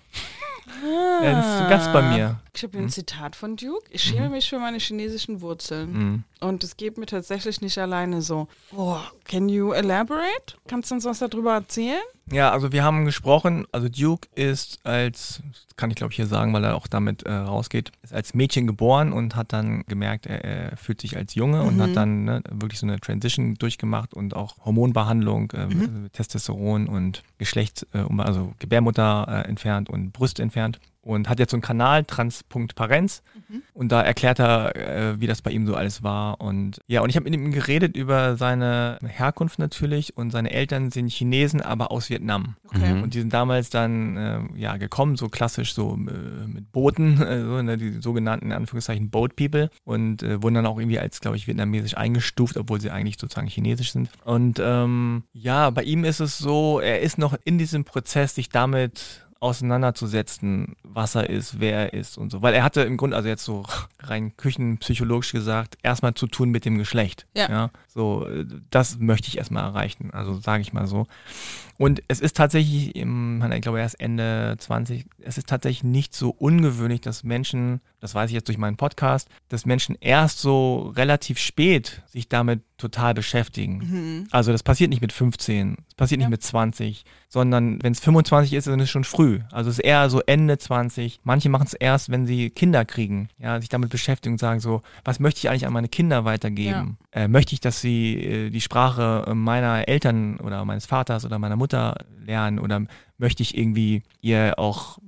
Er ist zu Gast bei mir. Ich habe hier ein Zitat von Duke. Ich schäme mich für meine chinesischen Wurzeln. Mhm. Und es geht mir tatsächlich nicht alleine so. Oh, can you elaborate? Kannst du uns was darüber erzählen? Ja, also wir haben gesprochen, also Duke ist als, das kann ich glaube ich hier sagen, weil er auch damit äh, rausgeht, ist als Mädchen geboren und hat dann gemerkt, er, er fühlt sich als Junge und hat dann ne, wirklich so eine Transition durchgemacht und auch Hormonbehandlung, äh, mit Testosteron und Geschlecht, äh, also Gebärmutter äh, entfernt und Brüste entfernt. Und hat jetzt so einen Kanal, Trans.parenz. Und da erklärt er, äh, wie das bei ihm so alles war. Und ja, und ich habe mit ihm geredet über seine Herkunft natürlich. Und seine Eltern sind Chinesen, aber aus Vietnam. Okay. Und die sind damals dann äh, ja gekommen, so klassisch so äh, mit Booten, äh, so, ne, die sogenannten in Anführungszeichen Boat People und äh, wurden dann auch irgendwie als, glaube ich, vietnamesisch eingestuft, obwohl sie eigentlich sozusagen chinesisch sind. Und ähm, ja, bei ihm ist es so, er ist noch in diesem Prozess, sich damit auseinanderzusetzen, was er ist, wer er ist und so. Weil er hatte im Grunde, also jetzt so rein küchenpsychologisch gesagt, erstmal zu tun mit dem Geschlecht. Ja. so, äh, das möchte ich erstmal erreichen, also sage ich mal so. Und es ist tatsächlich, im, ich glaube, er ist Ende 20, es ist tatsächlich nicht so ungewöhnlich, dass Menschen, das weiß ich jetzt durch meinen Podcast, dass Menschen erst so relativ spät sich damit total beschäftigen. Also das passiert nicht mit 15, es passiert nicht Ja. mit 20, sondern wenn es 25 ist, dann ist es schon früh. Also es ist eher so Ende 20. Manche machen es erst, wenn sie Kinder kriegen, ja, sich damit beschäftigen und sagen so, was möchte ich eigentlich an meine Kinder weitergeben? Äh, möchte ich, dass sie äh, die Sprache äh, meiner Eltern oder meines Vaters oder meiner Mutter lernen oder möchte ich irgendwie ihr auch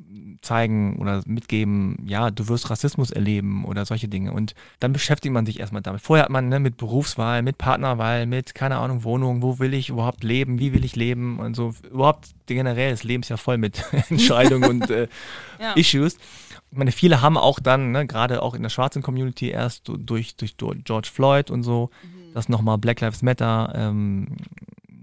zeigen oder mitgeben, ja, du wirst Rassismus erleben oder solche Dinge. Und dann beschäftigt man sich erstmal damit. Vorher hat man ne, mit Berufswahl, mit Partnerwahl, mit, keine Ahnung, Wohnung, wo will ich überhaupt leben, wie will ich leben und so. Überhaupt generell, das Leben ist ja voll mit Entscheidungen und äh, Ja. Issues. Ich meine, viele haben auch dann, ne, gerade auch in der schwarzen Community erst durch, durch George Floyd und so, dass nochmal Black Lives Matter ähm,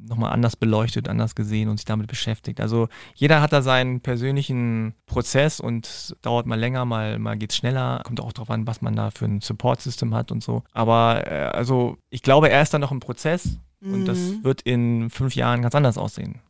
nochmal anders beleuchtet, anders gesehen und sich damit beschäftigt. Also jeder hat da seinen persönlichen Prozess und es dauert mal länger, mal, mal geht's schneller. Kommt auch darauf an, was man da für ein Support-System hat und so. Aber äh, also ich glaube, er ist da noch im Prozess und das wird in fünf Jahren ganz anders aussehen.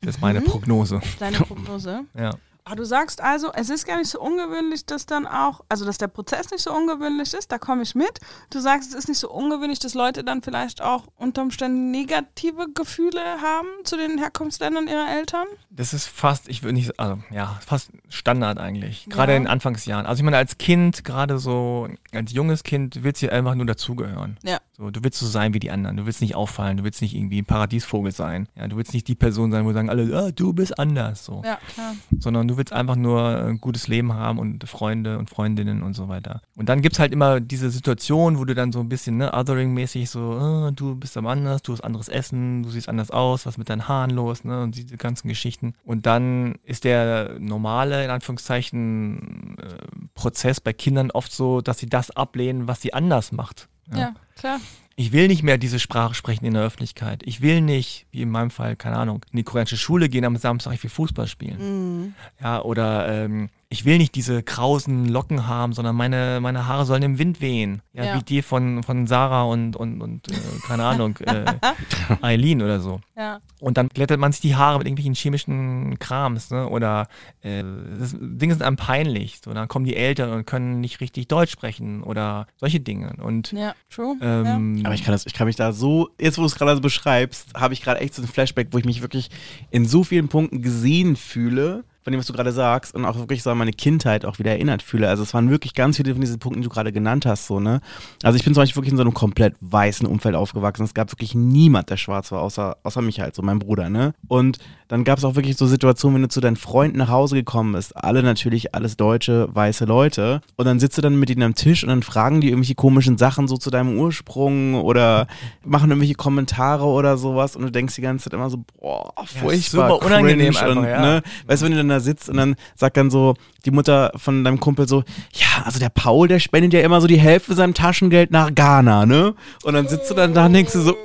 Das ist meine Prognose. Deine Prognose. Ja. Ah, du sagst also, es ist gar nicht so ungewöhnlich, dass dann auch, also dass der Prozess nicht so ungewöhnlich ist, da komme ich mit. Du sagst, es ist nicht so ungewöhnlich, dass Leute dann vielleicht auch unter Umständen negative Gefühle haben zu den Herkunftsländern ihrer Eltern. Das ist fast, ich würde nicht, also ja, fast Standard eigentlich. Gerade Ja. in Anfangsjahren. Also ich meine, als Kind, gerade so als junges Kind, willst du einfach nur dazugehören. Ja. So, du willst so sein wie die anderen. Du willst nicht auffallen. Du willst nicht irgendwie ein Paradiesvogel sein. Ja, du willst nicht die Person sein, wo sagen alle, ah, du bist anders. So. Ja, klar. Sondern du willst einfach nur ein gutes Leben haben und Freunde und Freundinnen und so weiter. Und dann gibt's halt immer diese Situation, wo du dann so ein bisschen, ne, othering-mäßig so, ah, du bist am anders, du hast anderes Essen, du siehst anders aus, was mit deinen Haaren los, ne, und diese ganzen Geschichten. Und dann ist der normale, in Anführungszeichen, äh, Prozess bei Kindern oft so, dass sie das ablehnen, was sie anders macht. Ja, klar. Ich will nicht mehr diese Sprache sprechen in der Öffentlichkeit. Ich will nicht, wie in meinem Fall, keine Ahnung, in die koreanische Schule gehen am Samstag, ich will Fußball spielen. Ja, oder ähm, ich will nicht diese krausen Locken haben, sondern meine, meine Haare sollen im Wind wehen. Ja, Ja. wie die von, von Sarah und, und, und äh, keine Ahnung, äh, Eileen oder so. Ja. Und dann glättet man sich die Haare mit irgendwelchen chemischen Krams, ne? Oder äh, das, Dinge sind einem peinlich. So, dann kommen die Eltern und können nicht richtig Deutsch sprechen oder solche Dinge. Und Ja, true. ähm, Aber ich kann das, ich kann mich da so, jetzt wo du es gerade so beschreibst, habe ich gerade echt so ein Flashback, wo ich mich wirklich in so vielen Punkten gesehen fühle, von dem, was du gerade sagst, und auch wirklich so an meine Kindheit auch wieder erinnert fühle. Also es waren wirklich ganz viele von diesen Punkten, die du gerade genannt hast, so, ne? Also ich bin zum Beispiel wirklich in so einem komplett weißen Umfeld aufgewachsen. Es gab wirklich niemand, der schwarz war, außer, außer mich halt, so mein Bruder, ne? Und dann gab es auch wirklich so Situationen, wenn du zu deinen Freunden nach Hause gekommen bist, alle natürlich, alles deutsche, weiße Leute, und dann sitzt du dann mit ihnen am Tisch und dann fragen die irgendwelche komischen Sachen so zu deinem Ursprung oder machen irgendwelche Kommentare oder sowas und du denkst die ganze Zeit immer so, boah, furchtbar, super unangenehm einfach, und, ja. ne, Weißt du, wenn du dann da sitzt und dann sagt dann so die Mutter von deinem Kumpel so, ja, also der Paul, der spendet ja immer so die Hälfte seinem Taschengeld nach Ghana, ne? Und dann sitzt du dann da und denkst du so,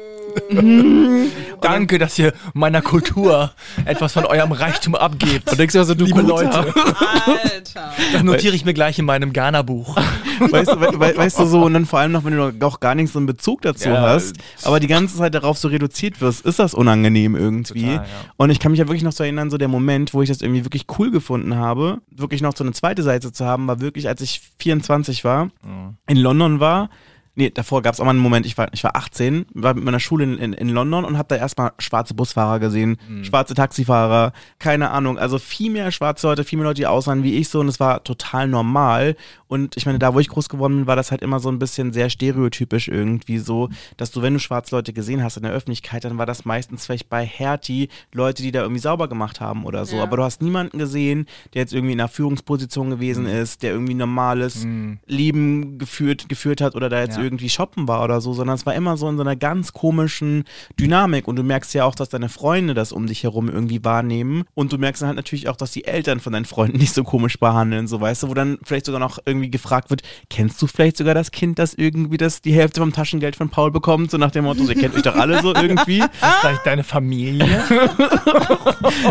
Danke, dass ihr meiner Kultur etwas von eurem Reichtum abgebt. und denkst du also, du Liebe. Leute. Alter. Das notiere ich mir gleich in meinem Ghana-Buch. weißt, du, we, we, weißt du so, und dann vor allem noch, wenn du noch- auch gar nicht so einen Bezug dazu Ja. hast, aber die ganze Zeit darauf so reduziert wirst, ist das unangenehm irgendwie. Total, ja. Und ich kann mich ja wirklich noch so erinnern, so der Moment, wo ich das irgendwie wirklich cool gefunden habe, wirklich noch so eine zweite Seite zu haben, war wirklich, als ich 24 war, in London war. Nee, davor gab es auch mal einen Moment, ich war, ich war 18, war mit meiner Schule in, in, in London und habe da erstmal schwarze Busfahrer gesehen, schwarze Taxifahrer, keine Ahnung, also viel mehr schwarze Leute, viel mehr Leute, die aussahen wie ich so und es war total normal. Und ich meine, da wo ich groß geworden bin, war das halt immer so ein bisschen sehr stereotypisch irgendwie so, dass du, wenn du schwarze Leute gesehen hast in der Öffentlichkeit, dann war das meistens vielleicht bei Hertie Leute, die da irgendwie sauber gemacht haben oder so. Ja. Aber du hast niemanden gesehen, der jetzt irgendwie in einer Führungsposition gewesen ist, der irgendwie normales Leben geführt, geführt hat oder da jetzt Ja. irgendwie shoppen war oder so, sondern es war immer so in so einer ganz komischen Dynamik und du merkst ja auch, dass deine Freunde das um dich herum irgendwie wahrnehmen und du merkst dann halt natürlich auch, dass die Eltern von deinen Freunden nicht so komisch behandeln, so weißt du, wo dann vielleicht sogar noch irgendwie gefragt wird, kennst du vielleicht sogar das Kind, das irgendwie das die Hälfte vom Taschengeld von Paul bekommt, so nach dem Motto, ihr kennt euch doch alle so irgendwie, Ist vielleicht deine Familie?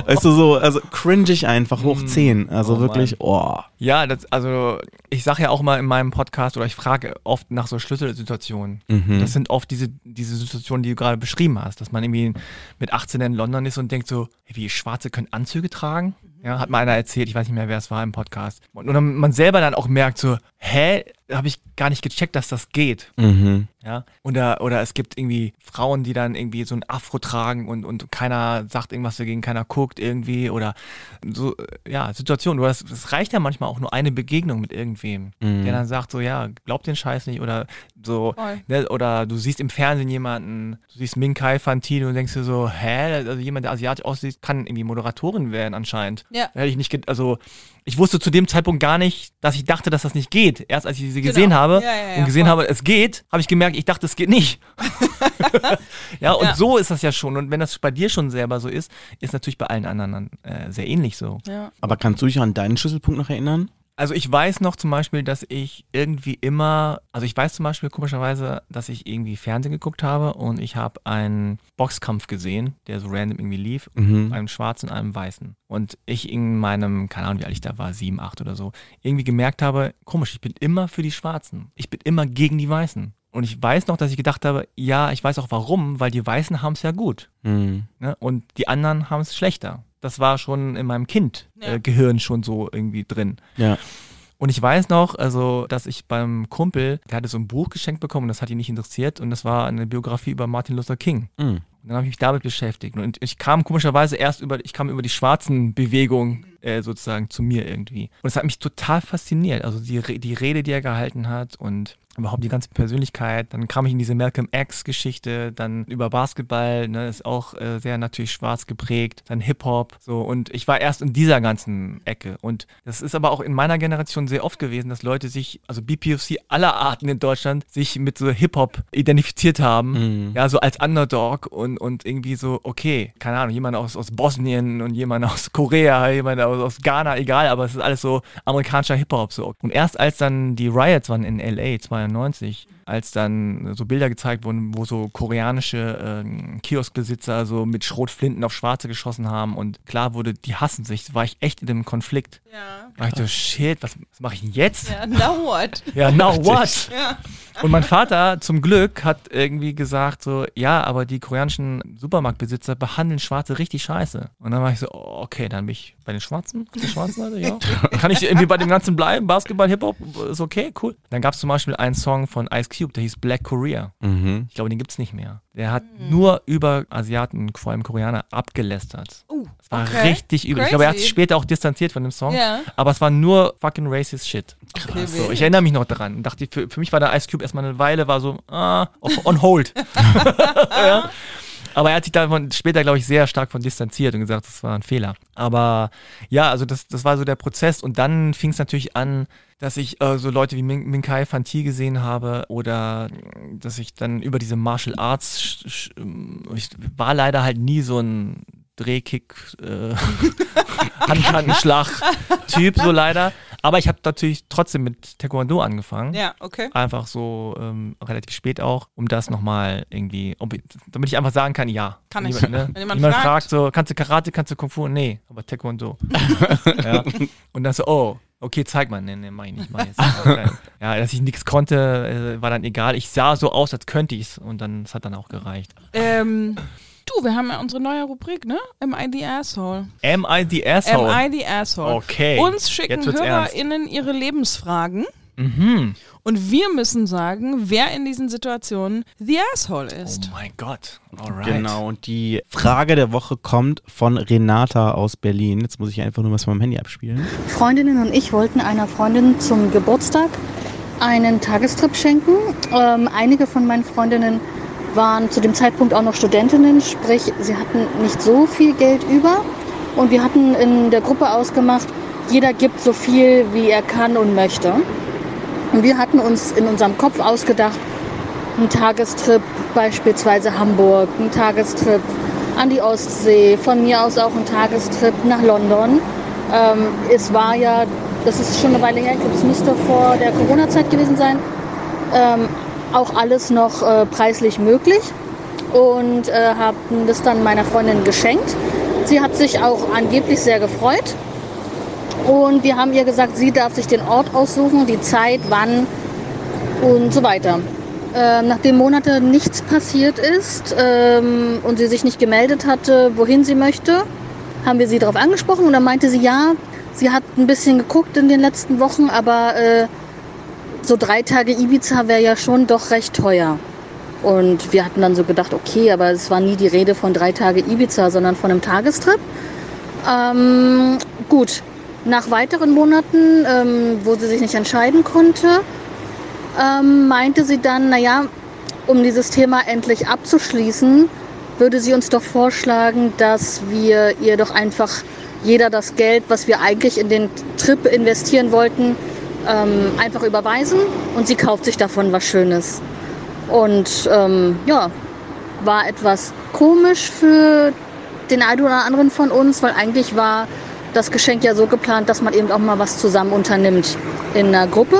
weißt du so, also cringig einfach hoch 10, also Oh wirklich, oh. Ja, das, also ich sage ja auch mal in meinem Podcast oder ich frage oft nach so Schlüsselsituationen. Das sind oft diese, diese Situationen, die du gerade beschrieben hast, dass man irgendwie mit 18 in London ist und denkt so, wie Schwarze können Anzüge tragen? Ja, hat mal einer erzählt, ich weiß nicht mehr, wer es war im Podcast. Und, und man selber dann auch merkt so, hä, habe ich gar nicht gecheckt, dass das geht. Mhm. Ja, oder, oder es gibt irgendwie Frauen, die dann irgendwie so ein Afro tragen und, und keiner sagt irgendwas dagegen, keiner guckt irgendwie oder so, ja, Situation. Du hast, es reicht ja manchmal auch nur eine Begegnung mit irgendwem, der dann sagt so, ja, glaub den Scheiß nicht oder so, ne, oder du siehst im Fernsehen jemanden, du siehst Minkai Fantino und denkst dir so, hä, also jemand, der asiatisch aussieht, kann irgendwie Moderatorin werden anscheinend. Ja. Hätte ich nicht, also ich wusste zu dem Zeitpunkt gar nicht, dass ich dachte, dass das nicht geht. Erst als ich sie gesehen Genau. habe Ja, ja, ja, und gesehen voll. habe, es geht, habe ich gemerkt, ich dachte, es geht nicht. ja, und Ja. so ist das ja schon. Und wenn das bei dir schon selber so ist, ist natürlich bei allen anderen äh, sehr ähnlich so. Ja. Aber kannst du dich an deinen Schlüsselpunkt noch erinnern? Also ich weiß noch zum Beispiel, dass ich irgendwie immer, also ich weiß zum Beispiel komischerweise, dass ich irgendwie Fernsehen geguckt habe und ich habe einen Boxkampf gesehen, der so random irgendwie lief, Mhm. einem schwarzen und einem weißen. Und ich in meinem, keine Ahnung, wie alt ich da war, sieben, acht oder so, irgendwie gemerkt habe, komisch, ich bin immer für die Schwarzen. Ich bin immer gegen die Weißen. Und ich weiß noch, dass ich gedacht habe, ja, ich weiß auch warum, weil die Weißen haben es ja gut. Mhm. Ne? Und die anderen haben es schlechter. Das war schon in meinem Kind-Gehirn Ja. äh, Gehirn schon so irgendwie drin. Ja. Und ich weiß noch, also, dass ich beim Kumpel, der hatte so ein Buch geschenkt bekommen und das hat ihn nicht interessiert und das war eine Biografie über Martin Luther King. Mhm. Und dann habe ich mich damit beschäftigt. Und ich kam komischerweise erst über, ich kam über die schwarzen Bewegung äh, sozusagen zu mir irgendwie. Und es hat mich total fasziniert. Also die, Re- die Rede, die er gehalten hat und überhaupt die ganze Persönlichkeit. Dann kam ich in diese Malcolm X-Geschichte, dann über Basketball, ne, ist auch äh, sehr natürlich schwarz geprägt, dann Hip-Hop, so. Und ich war erst in dieser ganzen Ecke. Und das ist aber auch in meiner Generation sehr oft gewesen, dass Leute sich, also BPOC aller Arten in Deutschland, sich mit so Hip-Hop identifiziert haben. Mhm. Ja, so als Underdog und, und irgendwie so, okay, keine Ahnung, jemand aus, aus Bosnien und jemand aus Korea, jemand aus, aus Ghana, egal, aber es ist alles so amerikanischer Hip-Hop so. Und erst als dann die Riots waren in LA 92, als dann so Bilder gezeigt wurden, wo so koreanische ähm, Kioskbesitzer so mit Schrotflinten auf Schwarze geschossen haben und klar wurde, die hassen sich, war ich echt in dem Konflikt. Ja. War ich so, shit, was, was mache ich denn jetzt? Ja, now what? Ja, now what? Ja. Und mein Vater zum Glück hat irgendwie gesagt so, ja, aber die koreanischen Supermarktbesitzer behandeln Schwarze richtig scheiße. Und dann war ich so, okay, dann bin ich bei den Schwarzen, die Schwarzen Leute, ja. Kann ich irgendwie bei dem Ganzen bleiben? Basketball, Hip-Hop, ist okay, cool. Dann gab es zum Beispiel einen Song von Ice Cube, der hieß Black Korea. Mhm. Ich glaube, den gibt's nicht mehr. Der hat nur über Asiaten, vor allem Koreaner, abgelästert. Uh, Das war okay. richtig übel. Ich glaube, er hat sich Crazy. später auch distanziert von dem Song. Ja. Aber es war nur fucking racist shit. Okay, So, ich erinnere mich noch daran. Dachte, für, für mich war der Ice Cube erstmal eine Weile, war so, ah, auf, on hold. ja. Aber er hat sich davon später, glaube ich, sehr stark von distanziert und gesagt, das war ein Fehler. Aber ja, also das, das war so der Prozess. Und dann fing es natürlich an, dass ich äh, so Leute wie Min Minkai Fanti gesehen habe oder äh, dass ich dann über diese Martial Arts, sch- ich war leider halt nie so ein Drehkick, äh, Handkantenschlag-Typ, so leider. Aber ich habe natürlich trotzdem mit Taekwondo angefangen. Ja, okay. Einfach so ähm, relativ spät auch, um das nochmal irgendwie, ob damit ich einfach sagen kann, ja. Kann Wenn ich. Jemand, ne? Wenn jemand jemand fragt. fragt, so, kannst du Karate, kannst du Kung Fu? Nee, aber Taekwondo. ja. Und dann so, oh, okay, zeig mal. Nee, nee, mach ich nicht, mach ich ja, dass ich nichts konnte, äh, war dann egal. Ich sah so aus, als könnte ich's und dann, es hat dann auch gereicht. Ähm, du, wir haben ja unsere neue Rubrik, ne? Am I the Asshole? Am I the asshole? Am I the Asshole? Okay, Uns schicken ernst. HörerInnen ihre Lebensfragen Mhm. und wir müssen sagen, wer in diesen Situationen the Asshole Oh ist. mein Gott. Alright. Genau, und die Frage der Woche kommt von Renata aus Berlin. Jetzt muss ich einfach nur was von meinem Handy abspielen. Freundinnen und ich wollten einer Freundin zum Geburtstag einen Tagestrip schenken. Ähm, einige von meinen Freundinnen waren zu dem Zeitpunkt auch noch Studentinnen, sprich sie hatten nicht so viel Geld über. Und wir hatten in der Gruppe ausgemacht, jeder gibt so viel, wie er kann und möchte. Und wir hatten uns in unserem Kopf ausgedacht, einen Tagestrip, beispielsweise Hamburg, einen Tagestrip an die Ostsee, von mir aus auch einen Tagestrip nach London. Ähm, es war ja, das ist schon eine Weile her, ich glaube, es müsste vor der Corona-Zeit gewesen sein, ähm, auch alles noch äh, preislich möglich und äh, haben das dann meiner Freundin geschenkt. Sie hat sich auch angeblich sehr gefreut und wir haben ihr gesagt, sie darf sich den Ort aussuchen, die Zeit, wann und so weiter. Ähm, nachdem Monate nichts passiert ist ähm, und sie sich nicht gemeldet hatte, wohin sie möchte, haben wir sie darauf angesprochen und dann meinte sie, ja, sie hat ein bisschen geguckt in den letzten Wochen, aber äh, so drei Tage Ibiza wäre ja schon doch recht teuer. Und wir hatten dann so gedacht, okay, aber es war nie die Rede von drei Tage Ibiza, sondern von einem Tagestrip. Ähm, gut, nach weiteren Monaten, ähm, wo sie sich nicht entscheiden konnte, ähm, meinte sie dann, naja, um dieses Thema endlich abzuschließen, würde sie uns doch vorschlagen, dass wir ihr doch einfach jeder das Geld, was wir eigentlich in den Trip investieren wollten, ähm, einfach überweisen und sie kauft sich davon was Schönes. Und ähm, ja, war etwas komisch für den einen oder anderen von uns, weil eigentlich war das Geschenk ja so geplant, dass man eben auch mal was zusammen unternimmt in einer Gruppe.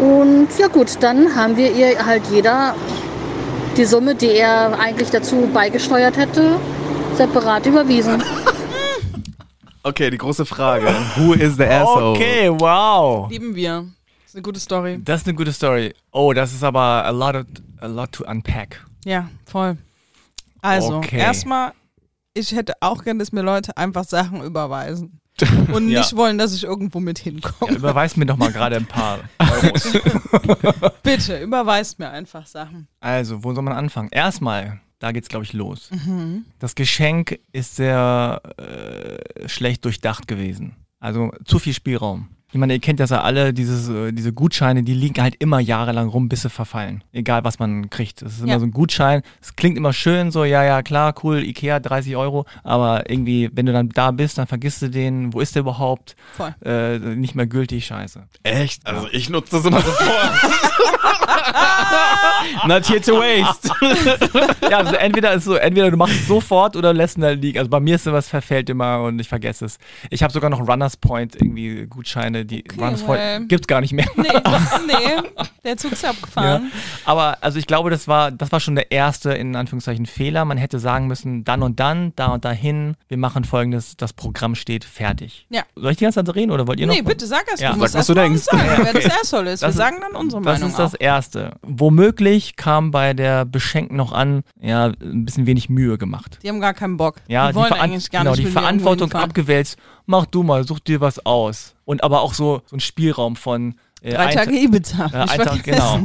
Und ja gut, dann haben wir ihr halt jeder die Summe, die er eigentlich dazu beigesteuert hätte, separat überwiesen. Okay, die große Frage. Who is the asshole? Okay, wow. Lieben wir. Das ist eine gute Story. Das ist eine gute Story. Oh, das ist aber a lot, of, a lot to unpack. Ja, voll. Also, Okay. erstmal, ich hätte auch gern, dass mir Leute einfach Sachen überweisen. Und Ja. nicht wollen, dass ich irgendwo mit hinkomme. Ja, überweis mir doch mal gerade ein paar Euros. Bitte, überweist mir einfach Sachen. Also, wo soll man anfangen? Erstmal, da geht's, glaube ich, los. Mhm. Das Geschenk ist sehr äh, schlecht durchdacht gewesen. Also zu viel Spielraum. Ich meine, ihr kennt das ja alle, dieses, äh, diese Gutscheine, die liegen halt immer jahrelang rum, bis sie verfallen. Egal, was man kriegt. Das ist immer Ja. so ein Gutschein. Es klingt immer schön, so, ja, ja, klar, cool, Ikea, 30 Euro. Aber irgendwie, wenn du dann da bist, dann vergisst du den. Wo ist der überhaupt? Voll. Äh, nicht mehr gültig, scheiße. Echt? Also ich nutze das immer sofort. Not here to waste. ja, also entweder ist so, entweder du machst es sofort oder lässt ihn da liegen. Also bei mir ist sowas verfällt immer und ich vergesse es. Ich habe sogar noch Runners Point irgendwie Gutscheine, die Runners well. Point gibt's gar nicht mehr. Nee, nee, der Zug ist Ja. abgefahren. Aber also ich glaube, das war, das war schon der erste in Anführungszeichen Fehler. Man hätte sagen müssen, dann und dann, da und dahin, wir machen folgendes, das Programm steht fertig. Ja. Soll ich die ganze Zeit reden oder wollt ihr noch? Nee, bitte sag erst, Ja. du musst Sag, was du denkst. sagen, wer das Asshole ist. Das Wir ist- sagen dann unsere Das Meinung ist das auch. Erste. Womöglich kam bei der Beschenkten noch an, ja, ein bisschen wenig Mühe gemacht. Die haben gar keinen Bock. Ja, die wollen Veran- eigentlich gar genau, nicht die mir irgendwo Verantwortung abgewälzt. Mach du mal, such dir was aus. Und aber auch so, so ein Spielraum von äh, Drei Tage Ibiza. Nicht ein Tag, genau.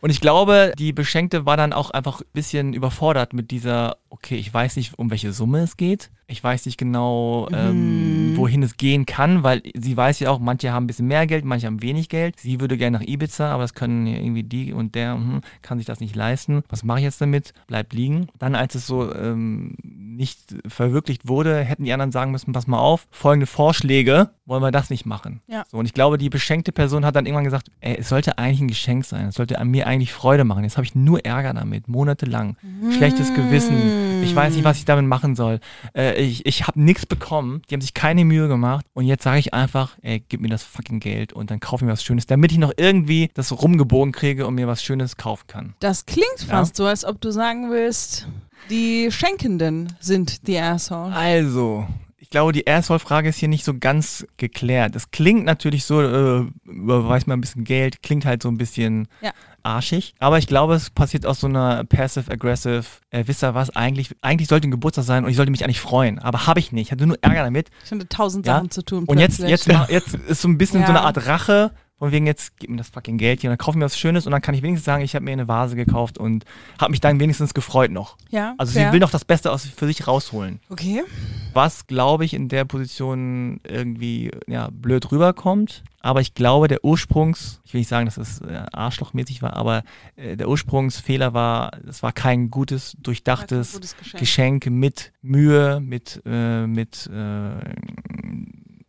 Und ich glaube, die Beschenkte war dann auch einfach ein bisschen überfordert mit dieser, okay, ich weiß nicht, um welche Summe es geht. Ich weiß nicht genau, ähm, wohin es gehen kann, weil sie weiß ja auch, manche haben ein bisschen mehr Geld, manche haben wenig Geld. Sie würde gerne nach Ibiza, aber das können ja irgendwie die und der hm, kann sich das nicht leisten. Was mache ich jetzt damit? Bleibt liegen. Dann, als es so ähm, nicht verwirklicht wurde, hätten die anderen sagen müssen, pass mal auf, folgende Vorschläge, wollen wir das nicht machen. Ja. So, und ich glaube, die beschenkte Person hat dann irgendwann gesagt, ey, es sollte eigentlich ein Geschenk sein, es sollte an mir eigentlich Freude machen. Jetzt habe ich nur Ärger damit, monatelang. Schlechtes Gewissen, ich weiß nicht, was ich damit machen soll. Äh, ich ich habe nichts bekommen, die haben sich keine Mühe gemacht und jetzt sage ich einfach, ey, gib mir das fucking Geld und dann kauf mir was Schönes, damit ich noch irgendwie das rumgebogen kriege und mir was Schönes kaufen kann. Das klingt fast so, als ob du sagen willst, die Schenkenden sind die Asshole. Also, ich glaube, die Asshole-Frage ist hier nicht so ganz geklärt. Es klingt natürlich so, äh, überweist mal ein bisschen Geld, klingt halt so ein bisschen Ja. arschig. Aber ich glaube, es passiert aus so einer passive-aggressive, äh, wisst ihr was, eigentlich, eigentlich sollte ein Geburtstag sein und ich sollte mich eigentlich freuen. Aber habe ich nicht. Ich hatte nur Ärger damit. Ich hatte tausend Ja. Sachen zu tun. Und jetzt, plötzlich. jetzt, jetzt ist so ein bisschen Ja. so eine Art Rache. Von wegen jetzt, gib mir das fucking Geld hier und dann kauf mir was Schönes und dann kann ich wenigstens sagen, ich habe mir eine Vase gekauft und habe mich dann wenigstens gefreut noch. Ja, Also fair. sie will noch das Beste aus, für sich rausholen Okay. was, glaube ich, in der Position irgendwie ja, blöd rüberkommt. Aber ich glaube, der Ursprungs, ich will nicht sagen, dass es äh, arschlochmäßig war, aber äh, der Ursprungsfehler war, es war kein gutes, durchdachtes Kein gutes Geschenk. Geschenk mit Mühe, mit, äh, mit äh,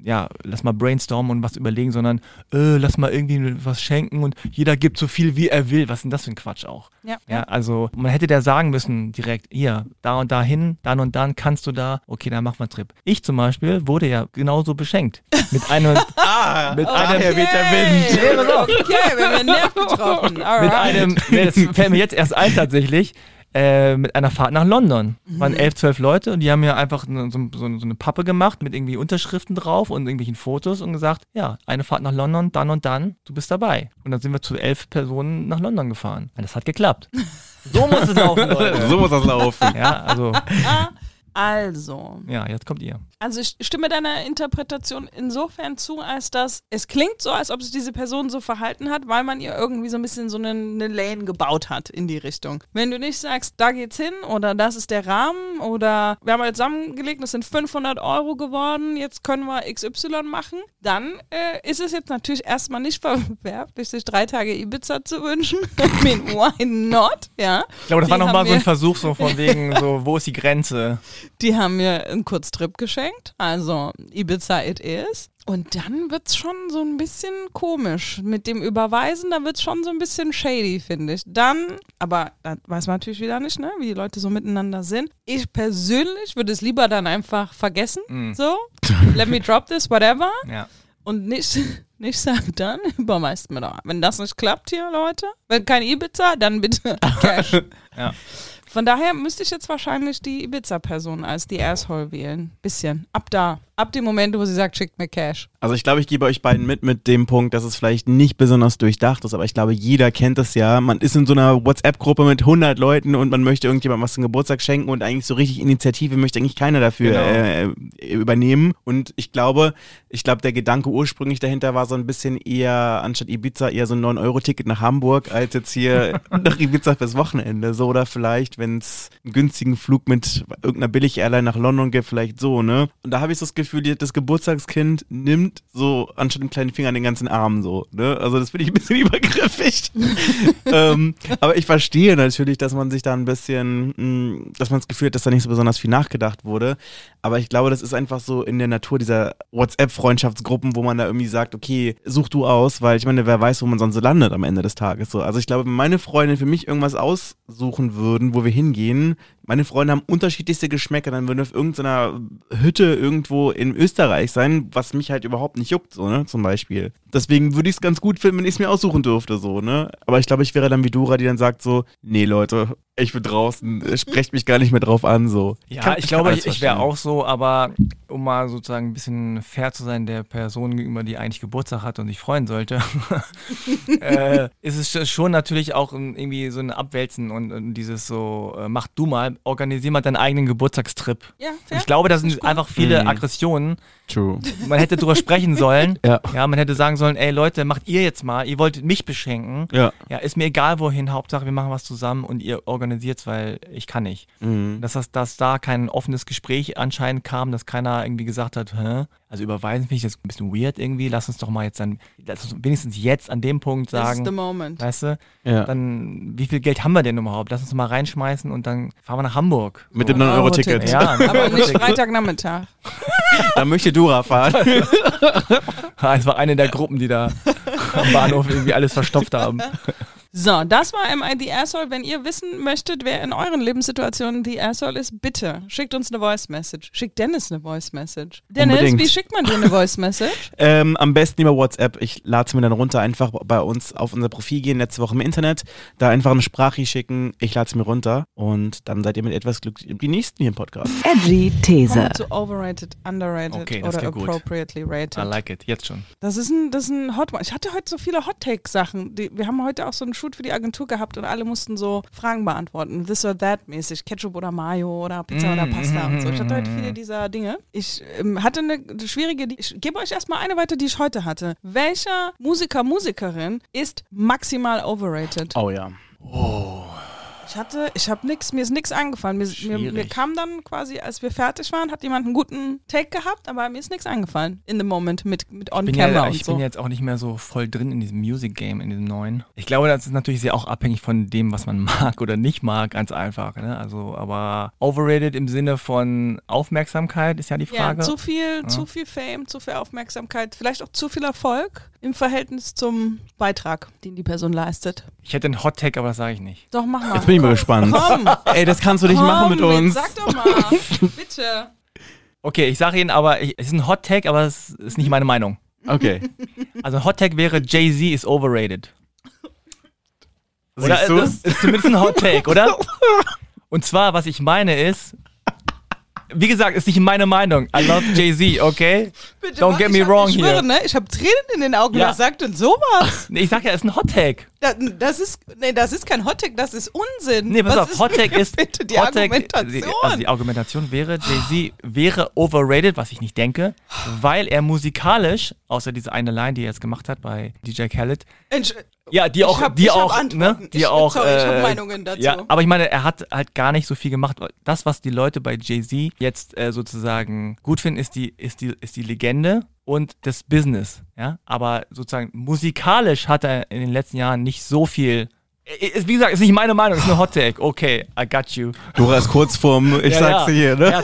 ja, lass mal brainstormen und was überlegen, sondern äh, lass mal irgendwie was schenken und jeder gibt so viel, wie er will. Was ist denn das für ein Quatsch auch? Ja. Ja, also man hätte der sagen müssen direkt, hier, da und da hin, dann und dann kannst du da, okay, dann machen wir einen Trip. Ich zum Beispiel wurde ja genauso beschenkt. Mit einem, Ah, mit daher einem, weht der Wind. Okay, okay wir haben den Nerv getroffen. mit Alright. einem, nee, das fällt mir jetzt erst ein tatsächlich, äh, mit einer Fahrt nach London. Mhm. Waren elf, zwölf Leute und die haben mir einfach so, so, so eine Pappe gemacht mit irgendwie Unterschriften drauf und irgendwelchen Fotos und gesagt, ja, eine Fahrt nach London, dann und dann, du bist dabei. Und dann sind wir zu elf Personen nach London gefahren. Und das hat geklappt. So muss es laufen, Leute. So muss das laufen. Ja, also, Also, ja, jetzt kommt ihr. Also ich stimme deiner Interpretation insofern zu, als dass es klingt so, als ob sich diese Person so verhalten hat, weil man ihr irgendwie so ein bisschen so eine, eine Lane gebaut hat in die Richtung. Wenn du nicht sagst, da geht's hin oder das ist der Rahmen oder wir haben halt zusammengelegt, das sind 500 Euro geworden, jetzt können wir XY machen, dann äh, ist es jetzt natürlich erstmal nicht verwerflich, sich drei Tage Ibiza zu wünschen. I mean, why not? Ja. Ich glaube, das Die war nochmal so ein Versuch, so von wegen, so, wo ist die Grenze? Die haben mir einen Kurztrip geschenkt. Denkt. Also Ibiza it is. Und dann wird's schon so ein bisschen komisch. Mit dem Überweisen, da wird's schon so ein bisschen shady, finde ich. Dann, aber da weiß man natürlich wieder nicht, ne, wie die Leute so miteinander sind. Ich persönlich würde es lieber dann einfach vergessen. So, let me drop this, whatever. Ja. Und nicht, nicht sagen, dann überweist mir doch. Wenn das nicht klappt hier, Leute, wenn kein Ibiza, dann bitte Cash. Ja. Von daher müsste ich jetzt wahrscheinlich die Ibiza-Person als die Asshole wählen. Bisschen. Ab da. Ab dem Moment, wo sie sagt, schickt mir Cash. Also ich glaube, ich gebe euch beiden mit mit dem Punkt, dass es vielleicht nicht besonders durchdacht ist, aber ich glaube, jeder kennt es ja. Man ist in so einer WhatsApp-Gruppe mit 100 Leuten und man möchte irgendjemandem was zum Geburtstag schenken und eigentlich so richtig Initiative möchte eigentlich keiner dafür Genau. äh, übernehmen. Und ich glaube, ich glaube, der Gedanke ursprünglich dahinter war so ein bisschen eher anstatt Ibiza eher so ein 9-Euro-Ticket nach Hamburg als jetzt hier nach Ibiza fürs Wochenende. So oder vielleicht, wenn es einen günstigen Flug mit irgendeiner Billig-Airline nach London gibt, vielleicht so, ne? Und da habe ich so das Gefühl, das Geburtstagskind nimmt so anstatt dem kleinen Finger den ganzen Arm so, ne? Also das finde ich ein bisschen übergriffig. ähm, aber ich verstehe natürlich, dass man sich da ein bisschen, mh, dass man das Gefühl hat, dass da nicht so besonders viel nachgedacht wurde. Aber ich glaube, das ist einfach so in der Natur dieser WhatsApp-Freundschaftsgruppen, wo man da irgendwie sagt, okay, such du aus, weil ich meine, wer weiß, wo man sonst so landet am Ende des Tages. So. Also ich glaube, wenn meine Freunde für mich irgendwas aussuchen würden, wo wir hingehen, meine Freunde haben unterschiedlichste Geschmäcker, dann würden wir auf irgendeiner Hütte irgendwo in Österreich sein, was mich halt überhaupt nicht juckt, so, ne, zum Beispiel. Deswegen würde ich es ganz gut finden, wenn ich es mir aussuchen dürfte, so, ne. Aber ich glaube, ich wäre dann wie Dora, die dann sagt so, nee, Leute, ich bin draußen, sprecht mich gar nicht mehr drauf an, so. Ja, kann- ich kann glaube, alles ich, ich wäre auch so, aber um mal sozusagen ein bisschen fair zu sein der Person gegenüber, die eigentlich Geburtstag hat und sich freuen sollte, äh, ist es sch- schon natürlich auch irgendwie so ein Abwälzen und, und dieses so, äh, mach du mal, organisier mal deinen eigenen Geburtstagstrip. Ja, Und ich glaube, da sind einfach viele Mhm. Aggressionen. True. Man hätte drüber sprechen sollen. Ja. Ja, man hätte sagen sollen, ey Leute, macht ihr jetzt mal, ihr wolltet mich beschenken. Ja. Ja, ist mir egal wohin, Hauptsache wir machen was zusammen und ihr organisiert's, weil ich kann nicht. Mhm. Dass, das, dass da kein offenes Gespräch anscheinend kam, dass keiner irgendwie gesagt hat, Hä? also überweisen finde ich das ein bisschen weird irgendwie, lass uns doch mal jetzt dann, lass uns wenigstens jetzt an dem Punkt This is the sagen, moment. weißt du, Ja. dann wie viel Geld haben wir denn überhaupt? Lass uns mal reinschmeißen und dann fahren wir nach Hamburg. Mit dem 9-Euro-Ticket. Ja, Aber nicht Freitagnachmittag. Da möchte Dora fahren. es war eine der Gruppen, die da am Bahnhof irgendwie alles verstopft haben. So, das war MI The Asshole. Wenn ihr wissen möchtet, wer in euren Lebenssituationen The Asshole ist, bitte schickt uns eine Voice Message. Schickt Dennis eine Voice Message. Dennis, Unbedingt. wie schickt man dir eine Voice Message? Ähm, am besten über WhatsApp. Ich lade es mir dann runter, einfach bei uns auf unser Profil gehen, letzte Woche im Internet, da einfach eine Sprache schicken, ich lade es mir runter und dann seid ihr mit etwas glücklich. Die nächsten hier im Podcast. Edgy These. zu overrated, underrated Okay, das oder klingt gut. appropriately rated. I like it, jetzt schon. Das ist ein, das ist ein Hot One. Ich hatte heute so viele Hot Take Sachen. Die, wir haben heute auch so einen Shoot für die Agentur gehabt und alle mussten so Fragen beantworten. This or that mäßig. Ketchup oder Mayo oder Pizza Mm, oder Pasta mm, und so. Ich hatte mm, heute mm. viele dieser Dinge. Ich ähm, hatte eine schwierige, die- ich gebe euch erstmal eine weiter, die ich heute hatte. Welcher Musiker, Musikerin ist maximal overrated? Oh ja. Ich hatte, ich habe nix, mir ist nichts eingefallen. Mir, mir, mir kam dann quasi, als wir fertig waren, hat jemand einen guten Take gehabt, aber mir ist nichts eingefallen in the moment mit, mit on bin camera ja, und ich so. bin jetzt auch nicht mehr so voll drin in diesem Music Game, in diesem neuen. Ich glaube, das ist natürlich sehr auch abhängig von dem, was man mag oder nicht mag, ganz einfach. Ne? Also, aber overrated im Sinne von Aufmerksamkeit ist ja die Frage. Ja, zu viel, zu viel Fame, zu viel Aufmerksamkeit, vielleicht auch zu viel Erfolg im Verhältnis zum Beitrag, den die Person leistet. ich hätte einen Hot Take, aber das sage ich nicht. Doch, mach mal. Jetzt bin ich mal gespannt. Komm, Ey, das kannst du nicht komm, machen mit uns. Sag doch mal, bitte. Okay, ich sage Ihnen aber, ich, es ist ein Hot Take, aber es ist nicht meine Meinung. Okay. Also ein Hot Take wäre, Jay-Z ist overrated. Oder Siehst du? das ist zumindest ein Hot Take, oder? Und zwar, was ich meine ist, wie gesagt, ist nicht meine Meinung. I love Jay-Z, okay? bitte Don't mach- get ich me hab, wrong ich schwöre, hier. Ne? Ich habe Tränen in den Augen, Ja. was sagt denn sowas? Nee, ich sag ja, es ist ein Hot Take. Das, das ist, nee, das ist kein Hottag, das ist Unsinn. Nee, pass Was auf, ist Hot Take ist. bitte die Hot Take- Argumentation? Also die Argumentation wäre, Jay-Z wäre overrated, was ich nicht denke, weil er musikalisch, außer diese eine Line, die er jetzt gemacht hat bei DJ Khaled, Entsch- Ja, die Ich auch, hab- die ich auch, ne? Die Ich- auch. sorry, ich hab äh, Meinungen dazu. Ja, aber ich meine, er hat halt gar nicht so viel gemacht. Das, was die Leute bei Jay-Z jetzt äh, sozusagen gut finden, ist die, ist die, ist die Legende und das Business, ja. Aber sozusagen musikalisch hat er in den letzten Jahren nicht so viel Ist, wie gesagt, ist nicht meine Meinung, ist eine Hot Take. Okay, I got you. Dora ist kurz vorm, ich Ja, sag's ja. dir hier, ne?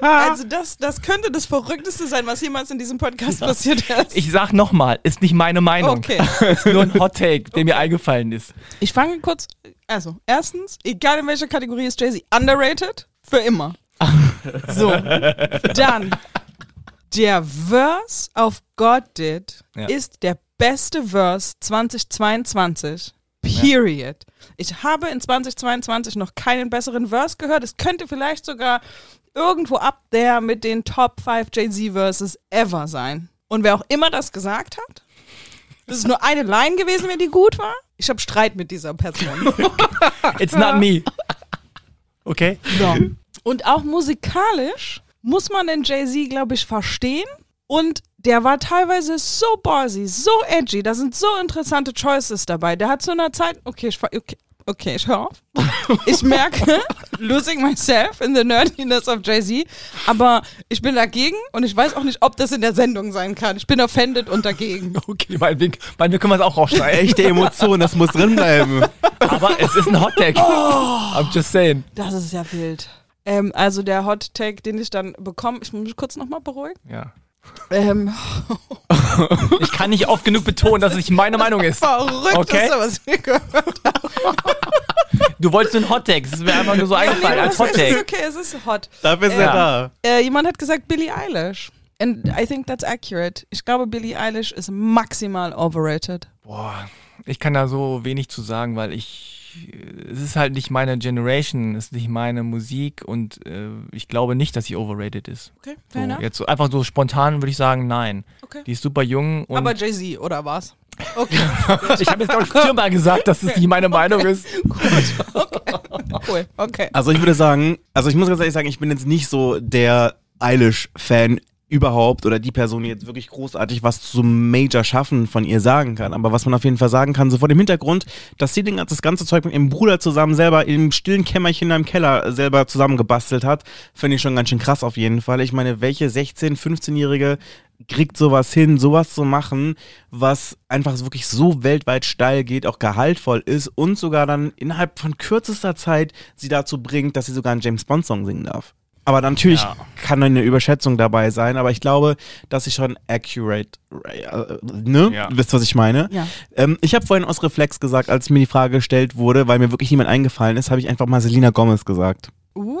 Also das, das könnte das Verrückteste sein, was jemals in diesem Podcast passiert ist. Ich sag nochmal, ist nicht meine Meinung. Okay. Ist nur ein Hot Take, der mir eingefallen ist. Ich fange kurz. Also, erstens, egal in welcher Kategorie ist Jay-Z, underrated für immer. So. Dann, der Verse auf God Did Ja. ist der beste Verse 2022. Period. Ich habe in 2022 noch keinen besseren Verse gehört. Es könnte vielleicht sogar irgendwo up there mit den Top 5 Jay-Z Verses ever sein. Und wer auch immer das gesagt hat, das ist nur eine Line gewesen, wenn die gut war. Ich habe Streit mit dieser Person. It's not me. Okay? So. Und auch musikalisch muss man den Jay-Z, glaube ich, verstehen. Und der war teilweise so ballsy, so edgy. Da sind so interessante Choices dabei. Der hat zu einer Zeit, okay, ich, okay, okay, ich höre auf. Ich merke, losing myself in the nerdiness of Jay-Z. Aber ich bin dagegen und ich weiß auch nicht, ob das in der Sendung sein kann. Ich bin offended und dagegen. Okay, meinetwegen, meinetwegen können wir es auch rausschneiden. Echte Emotion, das muss drin bleiben. Aber es ist ein Hot Take. I'm just saying. Das ist ja wild. Ähm, also der Hot Take, den ich dann bekomme, ich muss mich kurz nochmal beruhigen. Ja. Ähm, Ich kann nicht oft genug betonen, dass es nicht meine Meinung ist. verrückt Okay. ist, was ich gehört Du wolltest einen Hot Take. Das ist mir einfach nur so eingefallen als Hot Es ist Take. okay, es ist hot. Dafür ist Ja. er da. Äh, jemand hat gesagt Billie Eilish. And I think that's accurate. Ich glaube, Billie Eilish ist maximal overrated. Boah, ich kann da so wenig zu sagen, weil ich. Es ist halt nicht meine Generation, es ist nicht meine Musik und äh, ich glaube nicht, dass sie overrated ist. Okay, So, fair enough. jetzt so, einfach so spontan würde ich sagen, nein. Okay. Die ist super jung und Aber Jay-Z, oder was? Okay, ich habe jetzt glaube ich viermal gesagt, dass es nicht meine Meinung ist. cool. Okay. Also ich würde sagen, also ich muss ganz ehrlich sagen, ich bin jetzt nicht so der Eilish-Fan überhaupt oder die Person, jetzt wirklich großartig was zum Major Schaffen von ihr sagen kann. Aber was man auf jeden Fall sagen kann, so vor dem Hintergrund, dass sie das ganze Zeug mit ihrem Bruder zusammen selber im stillen Kämmerchen im Keller selber zusammengebastelt hat, finde ich schon ganz schön krass auf jeden Fall. Ich meine, welche 16-, 15-Jährige kriegt sowas hin, sowas zu machen, was einfach wirklich so weltweit steil geht, auch gehaltvoll ist und sogar dann innerhalb von kürzester Zeit sie dazu bringt, dass sie sogar einen James Bond Song singen darf. Aber natürlich Ja. kann eine Überschätzung dabei sein, aber ich glaube, dass sie schon accurate, äh, ne? Ja. Wisst, was ich meine? Ja. Ähm, ich habe vorhin aus Reflex gesagt, als mir die Frage gestellt wurde, weil mir wirklich niemand eingefallen ist, habe ich einfach mal Selena Gomez gesagt. Uh,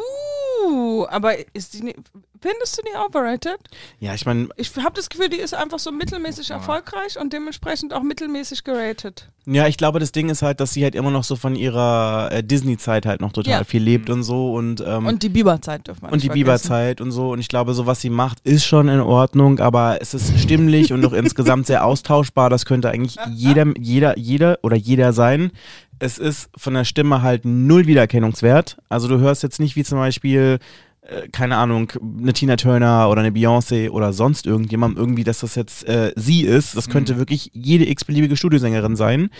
aber ist die nicht, findest du die overrated? Ja, ich meine, Ich habe das Gefühl, die ist einfach so mittelmäßig erfolgreich und dementsprechend auch mittelmäßig geratet. Ja, ich glaube, das Ding ist halt, dass sie halt immer noch so von ihrer äh, Disney-Zeit halt noch total Ja. viel lebt und so und ähm, Und die Bieber-Zeit dürfen wir und nicht die. Bieber-Zeit und so. Und ich glaube, so was sie macht, ist schon in Ordnung, aber es ist stimmlich und auch insgesamt sehr austauschbar. Das könnte eigentlich jeder, jeder, jeder oder jeder sein. Es ist von der Stimme halt null Wiedererkennungswert. Also du hörst jetzt nicht wie zum Beispiel, äh, keine Ahnung, eine Tina Turner oder eine Beyoncé oder sonst irgendjemand irgendwie, dass das jetzt äh, sie ist. Das könnte wirklich jede x-beliebige Studiosängerin sein.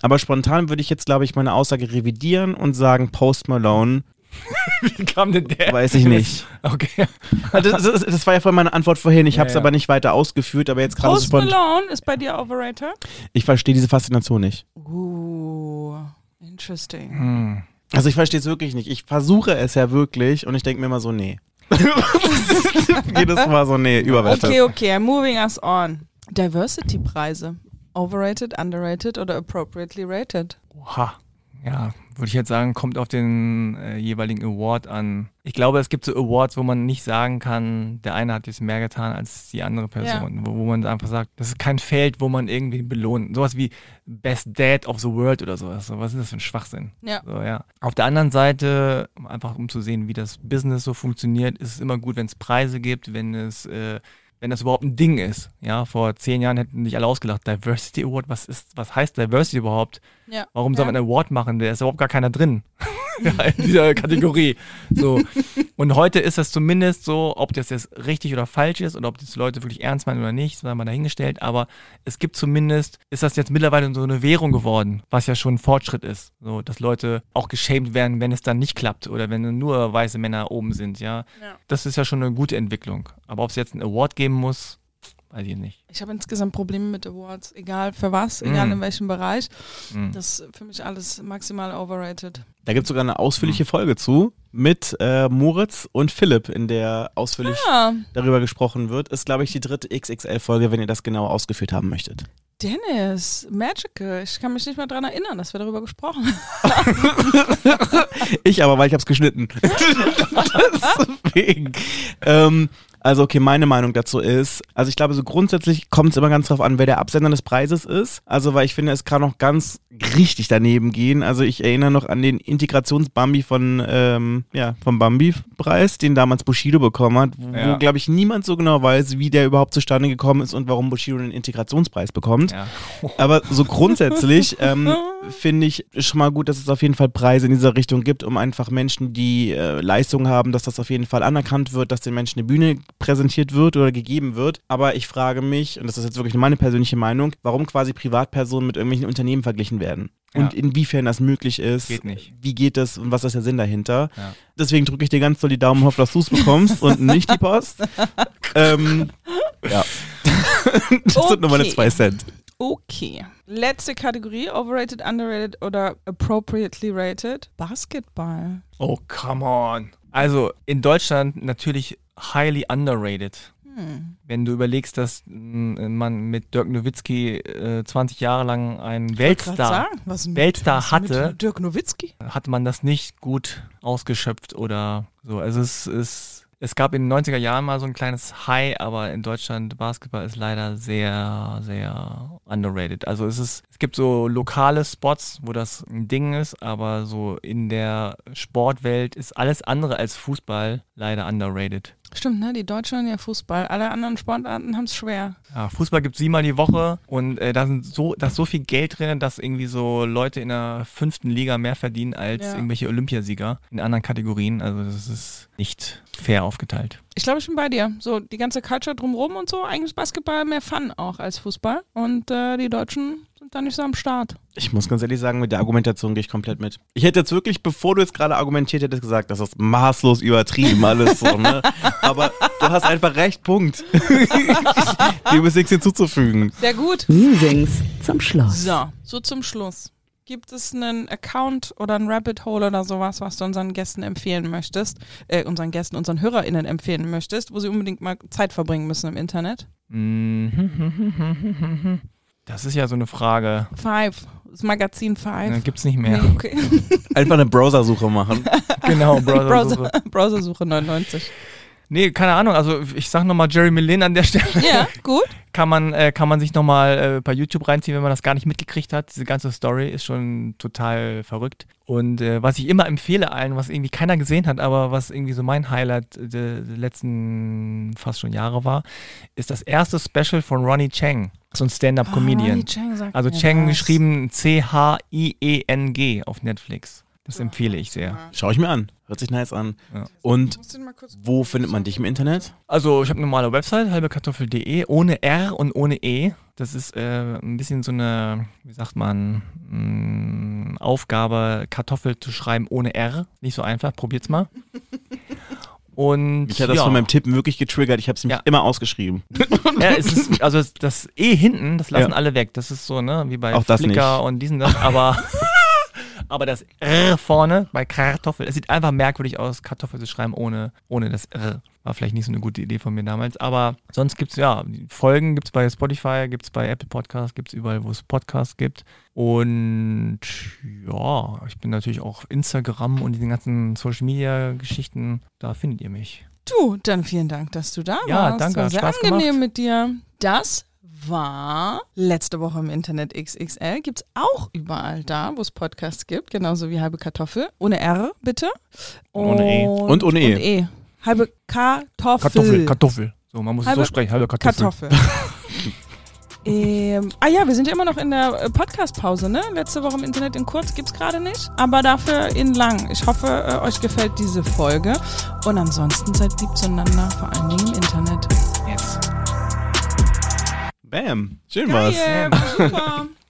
Aber spontan würde ich jetzt, glaube ich, meine Aussage revidieren und sagen, Post Malone Wie kam denn der? Weiß ich nicht. Okay. Also Das, das, das war ja vorhin meine Antwort vorhin. Ich habe es ja. aber nicht weiter ausgeführt, aber jetzt gerade so Post spontan. Malone ist bei dir overrated? Ich verstehe diese Faszination nicht. Uh, interesting. Hm. Also ich verstehe es wirklich nicht. Ich versuche es ja wirklich und ich denke mir immer so, nee. Jedes Mal so, nee, überwertet. Okay, okay, I'm moving us on. Diversity-Preise. Overrated, underrated oder appropriately rated? Oha. Ja, würde ich jetzt sagen, kommt auf den äh, jeweiligen Award an. Ich glaube, es gibt so Awards, wo man nicht sagen kann, der eine hat jetzt mehr getan als die andere Person. Wo, wo man einfach sagt, das ist kein Feld, wo man irgendwie belohnt. Sowas wie Best Dad of the World oder sowas. So, was ist das für ein Schwachsinn? Ja. So, ja. Auf der anderen Seite, einfach um zu sehen, wie das Business so funktioniert, ist es immer gut, wenn es Preise gibt, wenn es, äh, wenn das überhaupt ein Ding ist. Ja, vor zehn Jahren hätten sich alle ausgelacht. Diversity Award, was ist, was heißt Diversity überhaupt? Ja. Warum soll man einen Award machen? Da ist überhaupt gar keiner drin. ja, in dieser Kategorie. So. Und heute ist das zumindest so, ob das jetzt richtig oder falsch ist oder ob das Leute wirklich ernst meinen oder nicht, sei mal dahingestellt. Aber es gibt zumindest, ist das jetzt mittlerweile so eine Währung geworden, was ja schon ein Fortschritt ist. So, dass Leute auch geschämt werden, wenn es dann nicht klappt oder wenn nur weiße Männer oben sind, ja. Ja. Das ist ja schon eine gute Entwicklung. Aber ob es jetzt einen Award geben muss, weiß ich nicht. Ich habe insgesamt Probleme mit Awards, egal für was, egal Mm. in welchem Bereich. Hm. Das ist für mich alles maximal overrated. Da gibt es sogar eine ausführliche Folge zu mit äh, Moritz und Philipp, in der ausführlich Ja, darüber gesprochen wird. Ist, glaube ich, die dritte XXL-Folge, wenn ihr das genau ausgeführt haben möchtet. Dennis, magical. Ich kann mich nicht mehr daran erinnern, dass wir darüber gesprochen haben. Ich aber, weil ich habe es geschnitten. Deswegen. Ähm, also okay, meine Meinung dazu ist, also ich glaube, so grundsätzlich kommt es immer ganz drauf an, wer der Absender des Preises ist. Also weil ich finde, es kann noch ganz richtig daneben gehen. Also ich erinnere noch an den Integrationsbambi von, ähm, ja, vom Bambi-Preis, den damals Bushido bekommen hat, wo, Ja. glaube ich, niemand so genau weiß, wie der überhaupt zustande gekommen ist und warum Bushido den Integrationspreis bekommt. Ja. Aber so grundsätzlich ähm, finde ich schon mal gut, dass es auf jeden Fall Preise in dieser Richtung gibt, um einfach Menschen, die äh, Leistungen haben, dass das auf jeden Fall anerkannt wird, dass den Menschen eine Bühne präsentiert wird oder gegeben wird. Aber ich frage mich, und das ist jetzt wirklich meine persönliche Meinung, warum quasi Privatpersonen mit irgendwelchen Unternehmen verglichen werden. Und Ja. inwiefern das möglich ist. Geht nicht. Wie geht es und was ist der Sinn dahinter? Ja. Deswegen drücke ich dir ganz doll die Daumen, hoffe, dass du es bekommst und nicht die Post. ähm, ja. das sind nur meine Okay. zwei Cent. Okay. Letzte Kategorie, overrated, underrated oder appropriately rated. Basketball. Oh, come on. Also in Deutschland natürlich highly underrated. Hm. Wenn du überlegst, dass man mit Dirk Nowitzki äh, 20 Jahre lang einen Weltstar, sagen, Weltstar hatte. Dirk Nowitzki. hat man das nicht gut ausgeschöpft oder so. Also es ist, es gab in den 90er Jahren mal so ein kleines High, aber in Deutschland Basketball ist leider sehr, sehr underrated. Also es ist, es gibt so lokale Spots, wo das ein Ding ist, aber so in der Sportwelt ist alles andere als Fußball leider underrated. Stimmt, ne? Die Deutschen ja Fußball. Alle anderen Sportarten haben es schwer. Ja, Fußball gibt siebenmal die Woche und äh, da sind so, da ist so viel Geld drin, dass irgendwie so Leute in der fünften Liga mehr verdienen als Ja. irgendwelche Olympiasieger in anderen Kategorien. Also das ist nicht fair aufgeteilt. Ich glaube, ich bin bei dir. So die ganze Culture drumherum und so. Eigentlich ist Basketball mehr Fun auch als Fußball. Und äh, die Deutschen sind da nicht so am Start. Ich muss ganz ehrlich sagen, mit der Argumentation gehe ich komplett mit. Ich hätte jetzt wirklich, bevor du jetzt gerade argumentiert hättest, gesagt, das ist maßlos übertrieben alles so, ne? Aber du hast einfach recht, Punkt. Dem ist nichts hinzuzufügen. Sehr gut. Musings zum Schluss. So, so zum Schluss. Gibt es einen Account oder ein Rabbit Hole oder sowas, was du unseren Gästen empfehlen möchtest, äh, unseren Gästen, unseren HörerInnen empfehlen möchtest, wo sie unbedingt mal Zeit verbringen müssen im Internet? Das ist ja so eine Frage. Five, das Magazin Five. Gibt's nicht mehr. Nee, okay. Einfach eine Browsersuche machen. Genau, Brother. Browser, Browsersuche 99. Nee, keine Ahnung. Also ich sag nochmal Jeremy Lin an der Stelle. Ja, gut. Kann man, äh, kann man sich nochmal äh, bei YouTube reinziehen, wenn man das gar nicht mitgekriegt hat. Diese ganze Story ist schon total verrückt. Und äh, was ich immer empfehle allen, was irgendwie keiner gesehen hat, aber was irgendwie so mein Highlight der, der letzten fast schon Jahre war, ist das erste Special von Ronnie Chang. So ein Stand-Up-Comedian. Ronnie Chang sagt Also Chang geschrieben C-H-I-E-N-G auf Netflix. Das empfehle ich sehr. Schau ich mir an. Hört sich nice an. Ja. Und wo findet man dich im Internet? Also ich habe eine normale Website, halbekartoffel.de, ohne R und ohne E. Das ist äh, ein bisschen so eine, wie sagt man, mh, Aufgabe, Kartoffel zu schreiben ohne R. Nicht so einfach, probiert's mal. Und Mich hat das ja. von meinem Tippen wirklich getriggert. Ich habe es nämlich Ja. immer ausgeschrieben. Ja, es ist, also das E hinten, das lassen Ja. alle weg. Das ist so, ne, wie bei Auch Flickr und diesen das, aber aber das R vorne bei Kartoffel, es sieht einfach merkwürdig aus, Kartoffel zu schreiben ohne, ohne das R. War vielleicht nicht so eine gute Idee von mir damals, aber sonst gibt's ja, die Folgen gibt's bei Spotify, gibt's bei Apple Podcasts, gibt's überall, wo es Podcasts gibt. Und ja, ich bin natürlich auch auf Instagram und diesen ganzen Social Media Geschichten, da findet ihr mich. Du, dann vielen Dank, dass du da Ja, warst. danke, War sehr Spaß angenehm gemacht. mit dir. Das war letzte Woche im Internet XXL. Gibt's auch überall da, wo es Podcasts gibt, genauso wie halbe Kartoffel. Ohne R, bitte. Ohne E. Und ohne E. Und e. Halbe Kartoffel. Kartoffel, Kartoffel. So, man muss es Halbe so sprechen, halbe Kartoffel. Kartoffel. ähm, ah ja, wir sind ja immer noch in der äh, Podcast-Pause, ne? Letzte Woche im Internet in kurz gibt's gerade nicht, aber dafür in lang. Ich hoffe, äh, euch gefällt diese Folge. Und ansonsten seid lieb zueinander, vor allen Dingen im Internet. Bam. Schön war's. Geil, war super.